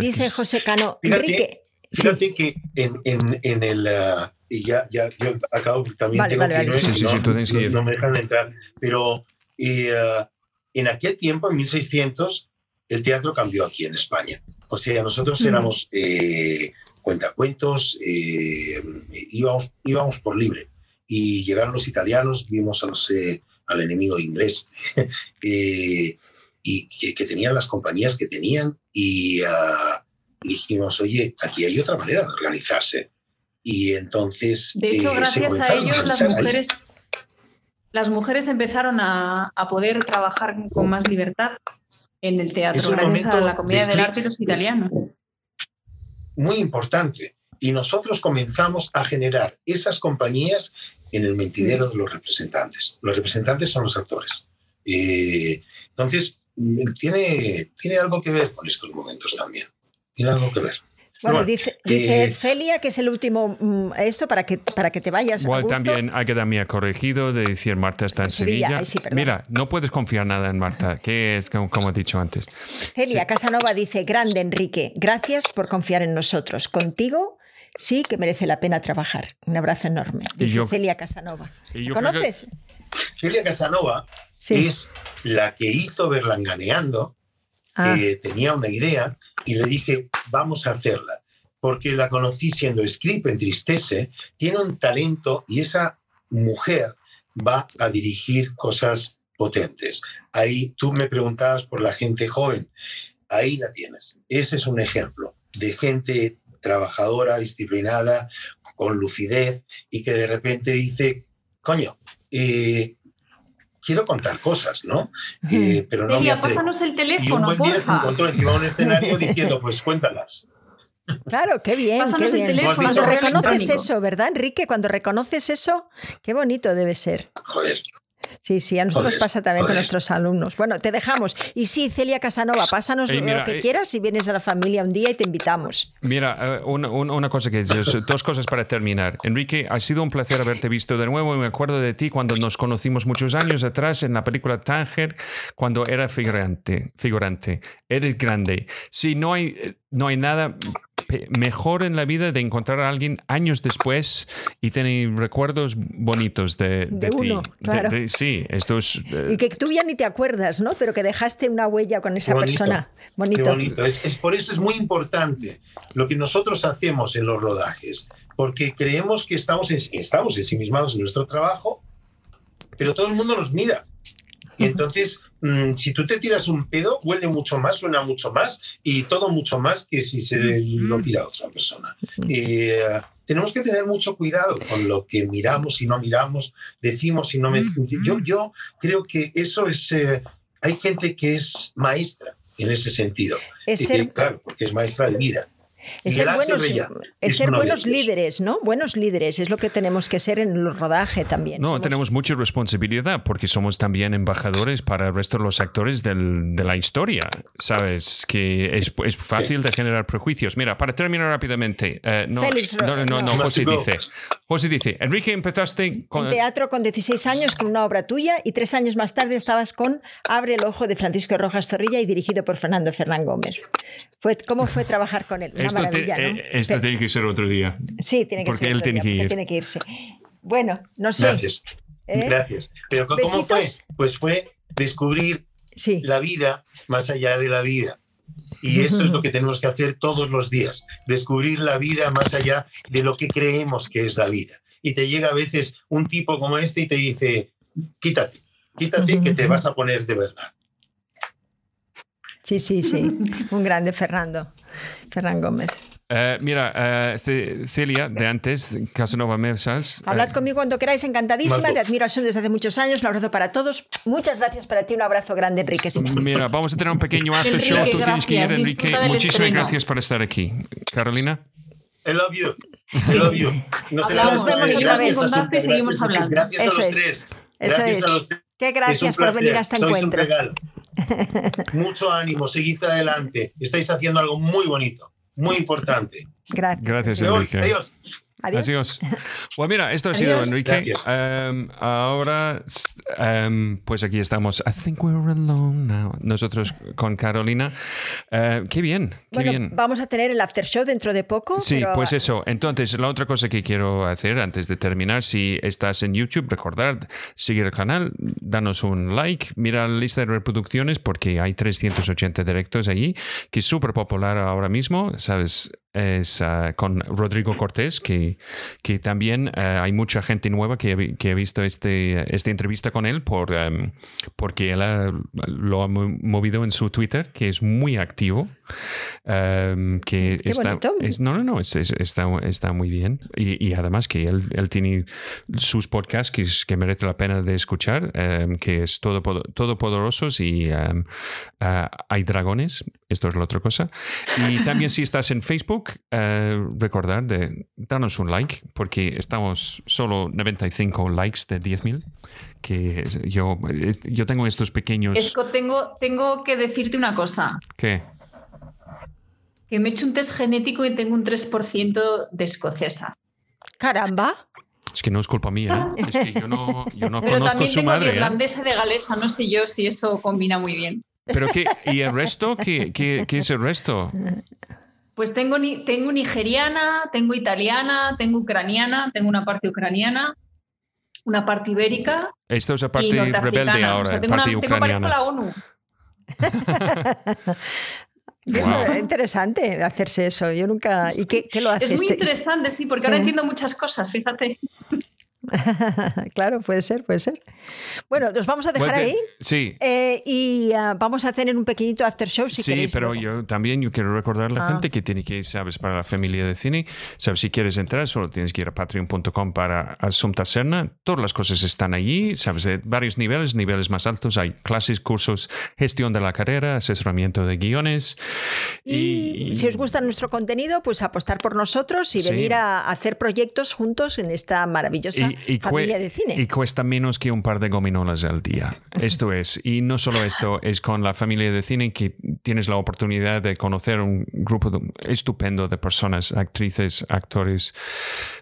Dice José Cano, Fíjate, Enrique. sí. fíjate que en, en, en el. ah, y ya, ya, yo acabo, porque también Vale, tengo vale, que vale, sí, sí, no, sí, no- ir. no me dejan entrar. Pero eh, ah, en aquel tiempo, en 1600, el teatro cambió aquí en España. O sea, nosotros Mm. éramos eh, cuentacuentos, eh, íbamos, íbamos por libre. Y llegaron los italianos, vimos a los, eh, al enemigo inglés, eh, y que, que tenían las compañías que tenían, y, y dijimos, oye, aquí hay otra manera de organizarse. Y entonces... De hecho, eh, gracias a ellos, las organizar ahí. mujeres, las mujeres empezaron a, a poder trabajar con más libertad en el teatro, gracias a la comunidad de del clic. arte italianos. muy importante. Y nosotros comenzamos a generar esas compañías en el mentidero de los representantes. Los representantes son los actores. Eh, entonces, mm, tiene, tiene algo que ver con estos momentos también. Tiene algo que ver. Bueno, Bueno, dice, dice eh, Celia que es el último mm, esto para que, para que te vayas. a Igual gusto. también hay que darme corregido de decir Marta está en Sevilla, Sevilla. ay, sí. Mira, no puedes confiar nada en Marta, que es como, como he dicho antes. Celia Casanova dice, grande Enrique, gracias por confiar en nosotros. Contigo sí que merece la pena trabajar. Un abrazo enorme. Y yo- Celia Casanova. y ¿La yo creo que- ¿Conoces? Celia Casanova Sí. es la que hizo Berlanganeando, Ah, que tenía una idea, y le dije, vamos a hacerla. Porque la conocí siendo script en Tristece, tiene un talento y esa mujer va a dirigir cosas potentes. Ahí tú me preguntabas por la gente joven, ahí la tienes. Ese es un ejemplo de gente trabajadora, disciplinada, con lucidez y que de repente dice, coño, eh, quiero contar cosas, ¿no? Eh, pero no me atrevo. pásanos el Y un teléfono, buen día se encontró encima de un escenario diciendo, pues cuéntalas. claro, qué bien, Pásanos qué el bien. teléfono, Cuando reconoces eso, ¿verdad, Enrique? Cuando reconoces eso, qué bonito debe ser. Joder, Sí, sí, a nosotros Joder, pasa también con nuestros alumnos. Bueno, te dejamos. Y sí, Celia Casanova, pásanos Ey, lo mira, que eh, quieras si vienes a la familia un día y te invitamos. Mira, eh, una, una- una cosa que dos cosas para terminar. Enrique, ha sido un placer haberte visto de nuevo y me acuerdo de ti cuando nos conocimos muchos años atrás en la película Tanger, cuando era figurante. figurante. Eres grande. Sí, no hay, eh, no hay nada mejor en la vida de encontrar a alguien años después y tener recuerdos bonitos de, De ti. uno, claro. de- sí, esto es... eh, Y que tú ya ni te acuerdas, ¿no? Pero que dejaste una huella con esa bonito, persona. qué Bonito. bonito. Es, es por eso es muy importante lo que nosotros hacemos en los rodajes, porque creemos que estamos, en, estamos ensimismados en nuestro trabajo, pero todo el mundo nos mira. Y entonces, mm, si tú te tiras un pedo, huele mucho más, suena mucho más y todo mucho más que si se lo tira a otra persona. Eh, tenemos que tener mucho cuidado con lo que miramos y no miramos, decimos y no me... Yo, yo creo que eso es... eh, hay gente que es maestra en ese sentido. Es ser- claro, porque es maestra de vida. Es ser buenos, es ser buenos líderes, ¿no? Buenos líderes es lo que tenemos que ser en el rodaje también. No, Somos- tenemos mucha responsabilidad porque somos también embajadores para el resto de los actores del- de la historia. Sabes que es, es fácil de generar prejuicios. Mira, para terminar rápidamente, eh, no, Félix, no, no, no, no. José dice, José dice, Enrique, empezaste con... En teatro con 16 años con una obra tuya y tres años más tarde estabas con Abre el ojo de Francisco Rojas Torrilla y dirigido por Fernando Fernán Gómez. Fue, ¿Cómo fue trabajar con él? Una Esto, te- maravilla, ¿no? eh, esto Pero- tiene que ser otro día. sí, tiene que porque ser él otro tiene día, que porque ir. tiene que irse. Bueno, no sé. Gracias. ¿eh? Gracias. Pero ¿cómo fue? Pues fue descubrir Sí. la vida más allá de la vida. Y eso es lo que tenemos que hacer todos los días, descubrir la vida más allá de lo que creemos que es la vida. Y te llega a veces un tipo como este y te dice, quítate, quítate que te vas a poner de verdad. Sí, sí, sí. Un grande Fernando. Fernán Gómez. Eh, mira, eh, Ce- Celia, de antes, Casanova Mesas. Hablad eh, conmigo cuando queráis, encantadísima. Te admiro desde hace muchos años. Un abrazo para todos. Muchas gracias para ti. Un abrazo grande, Enrique. Mira, vamos a tener un pequeño after Enrique, show. Tú tienes que ir, gracias. Enrique. Muchísimas estreno. gracias por estar aquí. Carolina. I love you. I love you. Nos Hablamos, vemos. en Gracias, contacto y Asunta, seguimos gracias, hablando. Gracias a Eso los es. tres. Eso Gracias es. a los tres. Qué gracias por venir a este Sois encuentro. Un regalo. Mucho ánimo, seguid adelante. Estáis haciendo algo muy bonito, muy importante. Gracias. Gracias. Enrique. Adiós. Adiós. Pues mira, esto ha sido Adiós. Enrique. Gracias. Em, ahora, em, pues aquí estamos. I think we're alone now. Nosotros con Carolina. Eh, qué bien, qué Bueno, bien. vamos a tener el after show dentro de poco. Sí, pero- pues eso. Entonces, la otra cosa que quiero hacer antes de terminar, si estás en YouTube, recordar seguir el canal, danos un like, mira la lista de reproducciones porque hay 380 directos allí, que es súper popular ahora mismo, ¿sabes? Es ah, con Rodrigo Cortés, que, que también ah, hay mucha gente nueva que, que ha visto este, esta entrevista con él por, em, porque él ha- lo ha mo- movido en su Twitter, que es muy activo. em, que Qué está, es- no, no, no, es- es- está, está muy bien. Y, y además que él, él tiene sus podcasts que, que merece la pena de escuchar, em, que es todo, todopoderosos y em, ah, hay dragones, esto es la otra cosa. Y también si estás en Facebook, eh, recordar de darnos un like, porque estamos solo 95 likes de 10.000, que yo, yo tengo estos pequeños... Esco, tengo, tengo que decirte una cosa. ¿Qué? Que me he hecho un test genético y tengo un 3% de escocesa. Caramba. Es que no es culpa mía, ¿eh? es que yo no, yo no Pero conozco también su tengo de madre. ¿eh? irlandesa y de galesa. No sé yo si eso combina muy bien. Pero qué, ¿y el resto? ¿Qué, qué, qué es el resto? Pues tengo, ni, tengo nigeriana, tengo italiana, tengo ucraniana, tengo una parte ucraniana, una parte ibérica Esto es la y parte rebelde O ahora, sea, la tengo, una, parte tengo ucraniana. la ONU. Wow. interesante hacerse eso. Yo nunca. ¿Y qué, qué lo hace Es muy este? interesante, sí, porque Sí. ahora entiendo muchas cosas, fíjate. claro, puede ser, puede ser. Bueno, nos vamos a dejar Bueno, ahí. Sí, eh, y ah, vamos a tener un pequeñito after show si sí, queréis. pero luego. yo también yo quiero recordar a la Ah. gente que tiene que ir, sabes, para la familia de cine, sabes, si quieres entrar, solo tienes que ir a patreon.com para Asunta Serna. Todas las cosas están allí, sabes, de varios niveles, niveles más altos. Hay clases, cursos, gestión de la carrera, asesoramiento de guiones. Y, si os gusta nuestro contenido, pues apostar por nosotros y Sí. venir a hacer proyectos juntos en esta maravillosa y, y familia de cine. y cuesta menos que un par de gominolas al día. Esto es. Y no solo esto, es con la familia de cine que tienes la oportunidad de conocer un grupo de- estupendo de personas, actrices, actores,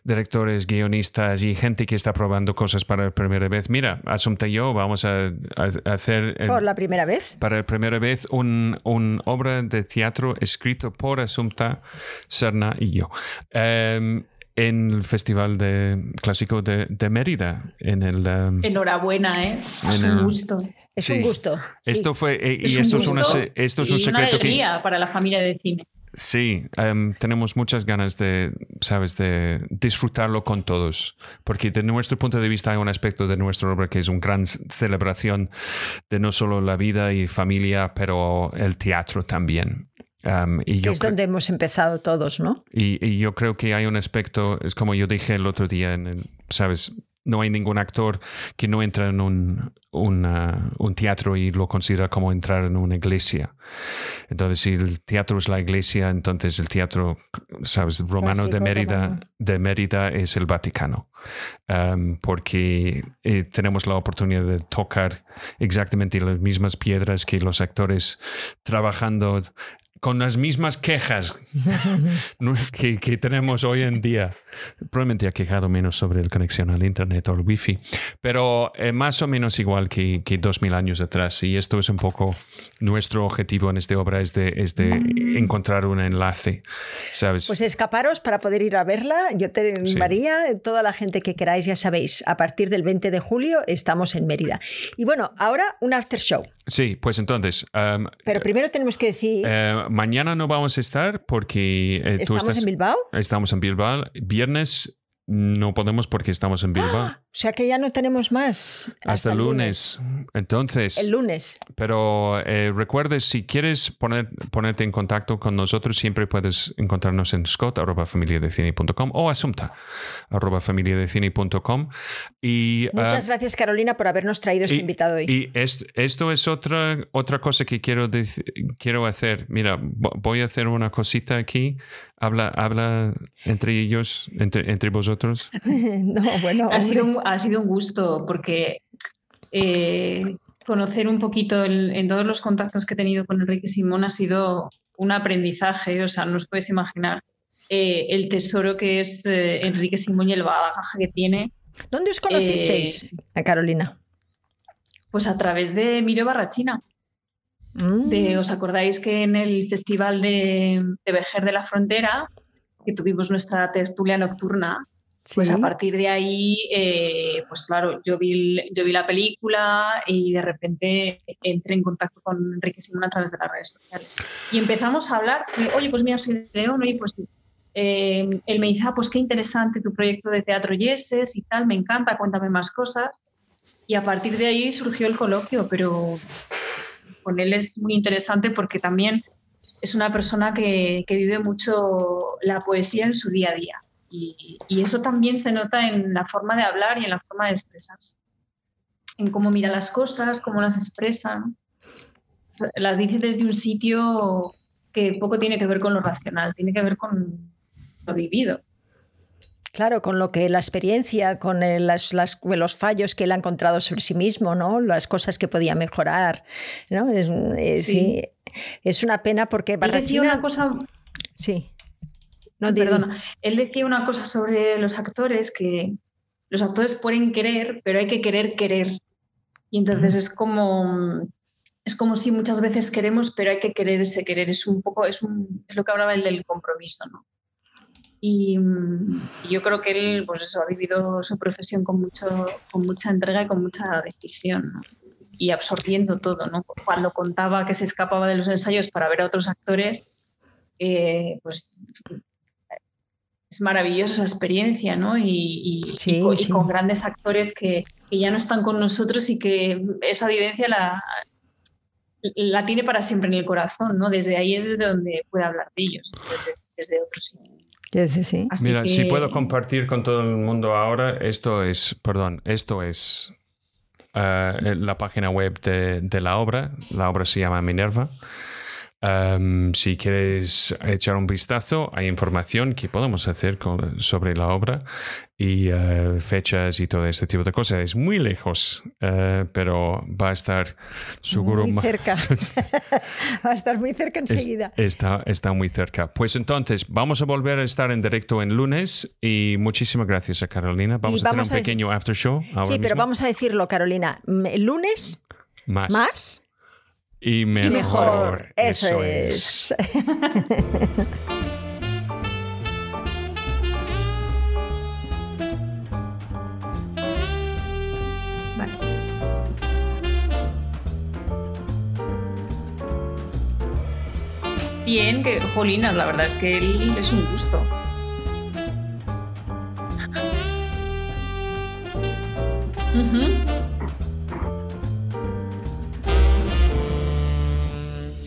directores, guionistas y gente que está probando cosas para la primera vez. Mira, Asunta y yo vamos a, a- hacer... el- por la primera vez. para la primera vez un, un obra de teatro escrito por Asunta Serna y yo. Em, en el Festival de, Clásico de, de Mérida, en el... em, Enhorabuena, ¿eh? Es En un gusto. Es Sí. un gusto. sí. Esto fue, eh, Es y un esto es, una gusto se- esto es un una secreto que... para la familia de cine. Sí, em, tenemos muchas ganas de, sabes, de disfrutarlo con todos, porque de nuestro punto de vista hay un aspecto de nuestra obra que es una gran celebración de no solo la vida y familia, pero el teatro también. Y yo es donde hemos empezado todos, ¿no? y, y yo creo que hay un aspecto, es como yo dije el otro día, en el- ¿sabes? No hay ningún actor que no entra en un, teatro y lo considera como entrar en una iglesia. Entonces, si el teatro es la iglesia, entonces el teatro, ¿sabes? Romano de Mérida, romano. de Mérida es el Vaticano. Um, porque eh, tenemos la oportunidad de tocar exactamente las mismas piedras que los actores trabajando con las mismas quejas que, que tenemos hoy en día. Probablemente ha quejado menos sobre la conexión al Internet o al Wi-Fi, pero eh, más o menos igual que, que 2000 años atrás. Y esto es un poco nuestro objetivo en esta obra, es de, es de encontrar un enlace, ¿sabes? Pues escaparos para poder ir a verla. Yo te Sí. María, toda la gente que queráis, ya sabéis, a partir del 20 de julio estamos en Mérida. Y bueno, ahora un after show. sí, pues entonces... um, Pero primero tenemos que decir, eh, mañana no vamos a estar porque eh, tú ¿estamos estás... en Bilbao? Estamos en Bilbao. Viernes no podemos porque estamos en Bilbao. O sea que ya no tenemos más. Hasta, el lunes. Entonces, El lunes. pero eh, recuerdes, si quieres poner, ponerte en contacto con nosotros, siempre puedes encontrarnos en scott.familiadecine.com o asunta arroba familiadecine.com. Y, Muchas gracias, Carolina, por habernos traído este y- invitado hoy. y es- esto es otra, otra cosa que quiero, quiero hacer. Mira, vo- voy a hacer una cosita aquí. Habla, habla entre ellos, entre, entre vosotros. no, bueno, Ha sido, un, ha sido un gusto porque eh, conocer un poquito el- en todos los contactos que he tenido con Enrique Simón ha sido un aprendizaje, o sea, no os puedes imaginar eh, el tesoro que es eh, Enrique Simón y el bagaje que tiene. ¿Dónde os conocisteis, a Carolina? Pues a través de Emilio Barrachina. De, Mm. ¿Os acordáis que en el Festival de, de Vejer de la Frontera, que tuvimos nuestra tertulia nocturna, pues Sí. a partir de ahí, eh, pues claro, yo vi, yo vi la película y de repente entré en contacto con Enrique Simón a través de las redes sociales. Y empezamos a hablar, oye, pues mira, soy de León, oye, pues eh, él me dice, ah, pues qué interesante tu proyecto de teatro Yeses y tal, me encanta, cuéntame más cosas. Y a partir de ahí surgió el coloquio, pero con él es muy interesante porque también es una persona que, que vive mucho la poesía en su día a día. Y, y eso también se nota en la forma de hablar y en la forma de expresarse. En cómo mira las cosas, cómo las expresa. ¿no? Las dice desde un sitio que poco tiene que ver con lo racional, tiene que ver con lo vivido. Claro, con lo que la experiencia, con el- las- las- los fallos que él ha encontrado sobre sí mismo, ¿no? Las cosas que podía mejorar, ¿no? Es, es- Sí. sí, es una pena porque Barrachina... una cosa Sí. No, di. Perdona, él decía una cosa sobre los actores que los actores pueden querer, pero hay que querer querer. Y entonces es como es como si muchas veces queremos, pero hay que querer ese querer. Es un poco es, un, es lo que hablaba el del compromiso, ¿no? Y, y yo creo que él, pues eso, ha vivido su profesión con mucho, con mucha entrega y con mucha decisión, ¿no? y absorbiendo todo, ¿no? Cuando contaba que se escapaba de los ensayos para ver a otros actores, eh, pues es maravillosa esa experiencia, ¿no? Y, y- y Sí, co- y sí. con grandes actores que, que ya no están con nosotros y que esa vivencia la, la tiene para siempre en el corazón, ¿no? Desde ahí es desde donde puede hablar de ellos, desde, desde otros sitios. Sí, Mira, que- si puedo compartir con todo el mundo ahora, esto es, perdón, esto es eh, la página web de, de la obra. La obra se llama Minerva. Um, si quieres echar un vistazo, hay información que podemos hacer con- sobre la obra y eh, fechas y todo este tipo de cosas. Es muy lejos, eh, pero va a estar seguro Muy cerca. Va a estar muy cerca Es- enseguida. está, está muy cerca. Pues entonces, vamos a volver a estar en directo en lunes y muchísimas gracias a Carolina. Vamos, vamos a tener un pequeño after show. ahora Sí, pero mismo. vamos a decirlo, Carolina. lunes, más. más y y mejor. mejor. Eso, es. Vale. Bien, que Jolinas, la verdad es que él es un gusto. Ujú. Sí,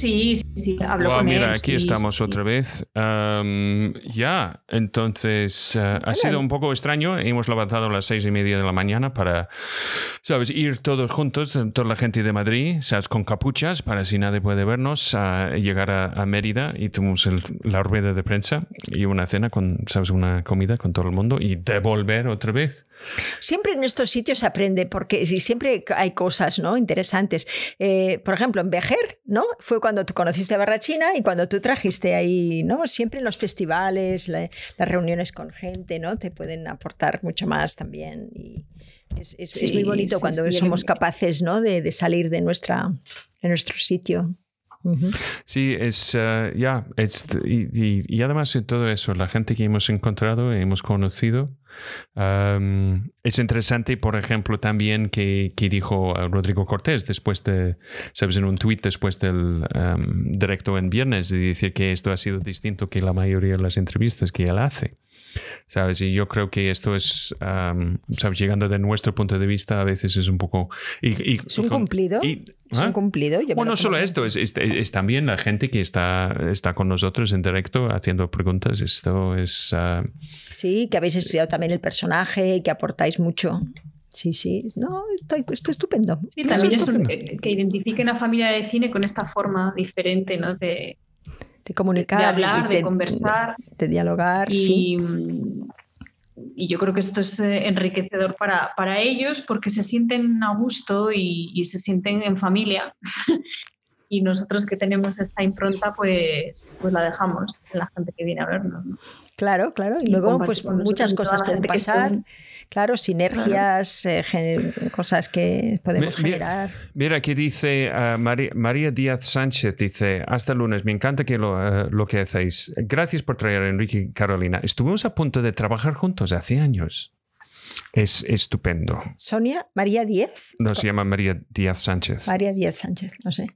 sí, sí, hablo Guau, con mira, él. aquí sí, estamos sí. otra vez. Um, ya, entonces uh, ha sido un poco extraño. Hemos levantado a las seis y media de la mañana para, ¿sabes? Ir todos juntos, toda la gente de Madrid, ¿sabes? Con capuchas para si nadie puede vernos, a llegar a, a Mérida y tuvimos el- la rueda de prensa y una cena con, ¿sabes? Una comida con todo el mundo y devolver otra vez. Siempre en estos sitios se aprende, porque siempre hay cosas ¿no? interesantes. Eh, por ejemplo, en Vejer, ¿no? Fue cuando tú conociste a Barrachina y cuando tú trajiste ahí, ¿no? Siempre en los festivales, la- las reuniones con gente, ¿no? Te pueden aportar mucho más también. Y es, es- es Sí, muy bonito sí, cuando sí, somos capaces, ¿no? De, de salir de, nuestra, de nuestro sitio. Ujú. Sí, es eh, ya, es- y, y- y además de todo eso, la gente que hemos encontrado, hemos conocido, um, es interesante, por ejemplo, también que, que dijo eh, Rodrigo Cortés después de, sabes, en un tuit después del um, directo en viernes, de decir que esto ha sido distinto que la mayoría de las entrevistas que él hace. ¿Sabes? Y yo creo que esto es, um, ¿sabes? Llegando de nuestro punto de vista, a veces es un poco... y- y- Es un cumplido. y- Es un ¿Ah? cumplido. yo Bueno, no solo esto, es, es- es también la gente que está, está con nosotros en directo haciendo preguntas. Esto es... ah, Sí, que habéis estudiado también el personaje, que aportáis mucho. Sí, sí. No, está, está estupendo. Sí, también es un- estupendo. que que identifique una familia de cine con esta forma diferente, ¿no? De, De comunicar, de hablar, de conversar. de, dialogar. Y, sí. y yo creo que esto es eh, enriquecedor para, para ellos porque se sienten a gusto y, y se sienten en familia. y nosotros que tenemos esta impronta, pues, pues la dejamos en la gente que viene a vernos. ¿no? Claro, claro. Y, luego, pues muchas cosas pueden pasar. Claro, sinergias, eh, cosas que podemos generar. Mira, aquí dice uh, María, Díaz Sánchez, dice, hasta el lunes, me encanta que lo, uh, lo, que hacéis. Gracias por traer a Enrique y Carolina. Estuvimos a punto de trabajar juntos hace años. Es estupendo. Sonia, María Díaz. No, se llama María Díaz Sánchez. María Díaz Sánchez, no sé.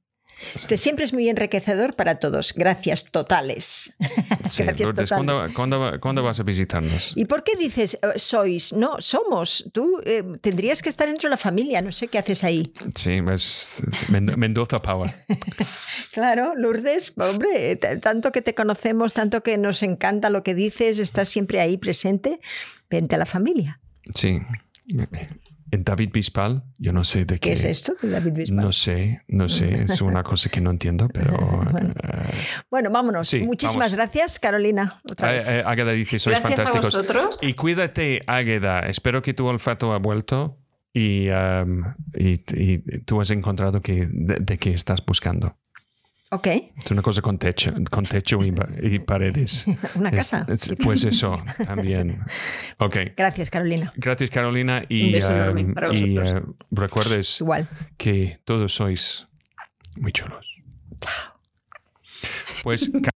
Que siempre es muy enriquecedor para todos. Gracias totales. Gracias totales. ¿cuándo, vas a visitarnos? ¿Y por qué dices eh, sois? No, somos. Tú eh, tendrías que estar dentro de la familia. No sé qué haces ahí. Sí, es Mendoza Power. claro, Lourdes, hombre, tanto que te conocemos, tanto que nos encanta lo que dices, estás siempre ahí presente. Vente a la familia. Sí. En David Bisbal, yo no sé de qué. ¿Qué es esto de David Bisbal? No sé, no sé, es una cosa que no entiendo, pero. Eh, bueno, vámonos. Muchísimas gracias, Carolina. Otra eh, eh, dice: sois fantásticos. Y cuídate, Águeda. Espero que tu olfato ha vuelto y, um, y, tú has encontrado que, de qué estás buscando. Ok. Es una cosa con techo, con techo y, paredes. una casa. pues eso, también. Ok. Gracias, Carolina. Gracias, Carolina. Y, um, y uh, recuerdes Igual. que todos sois muy chulos. Chao. Pues.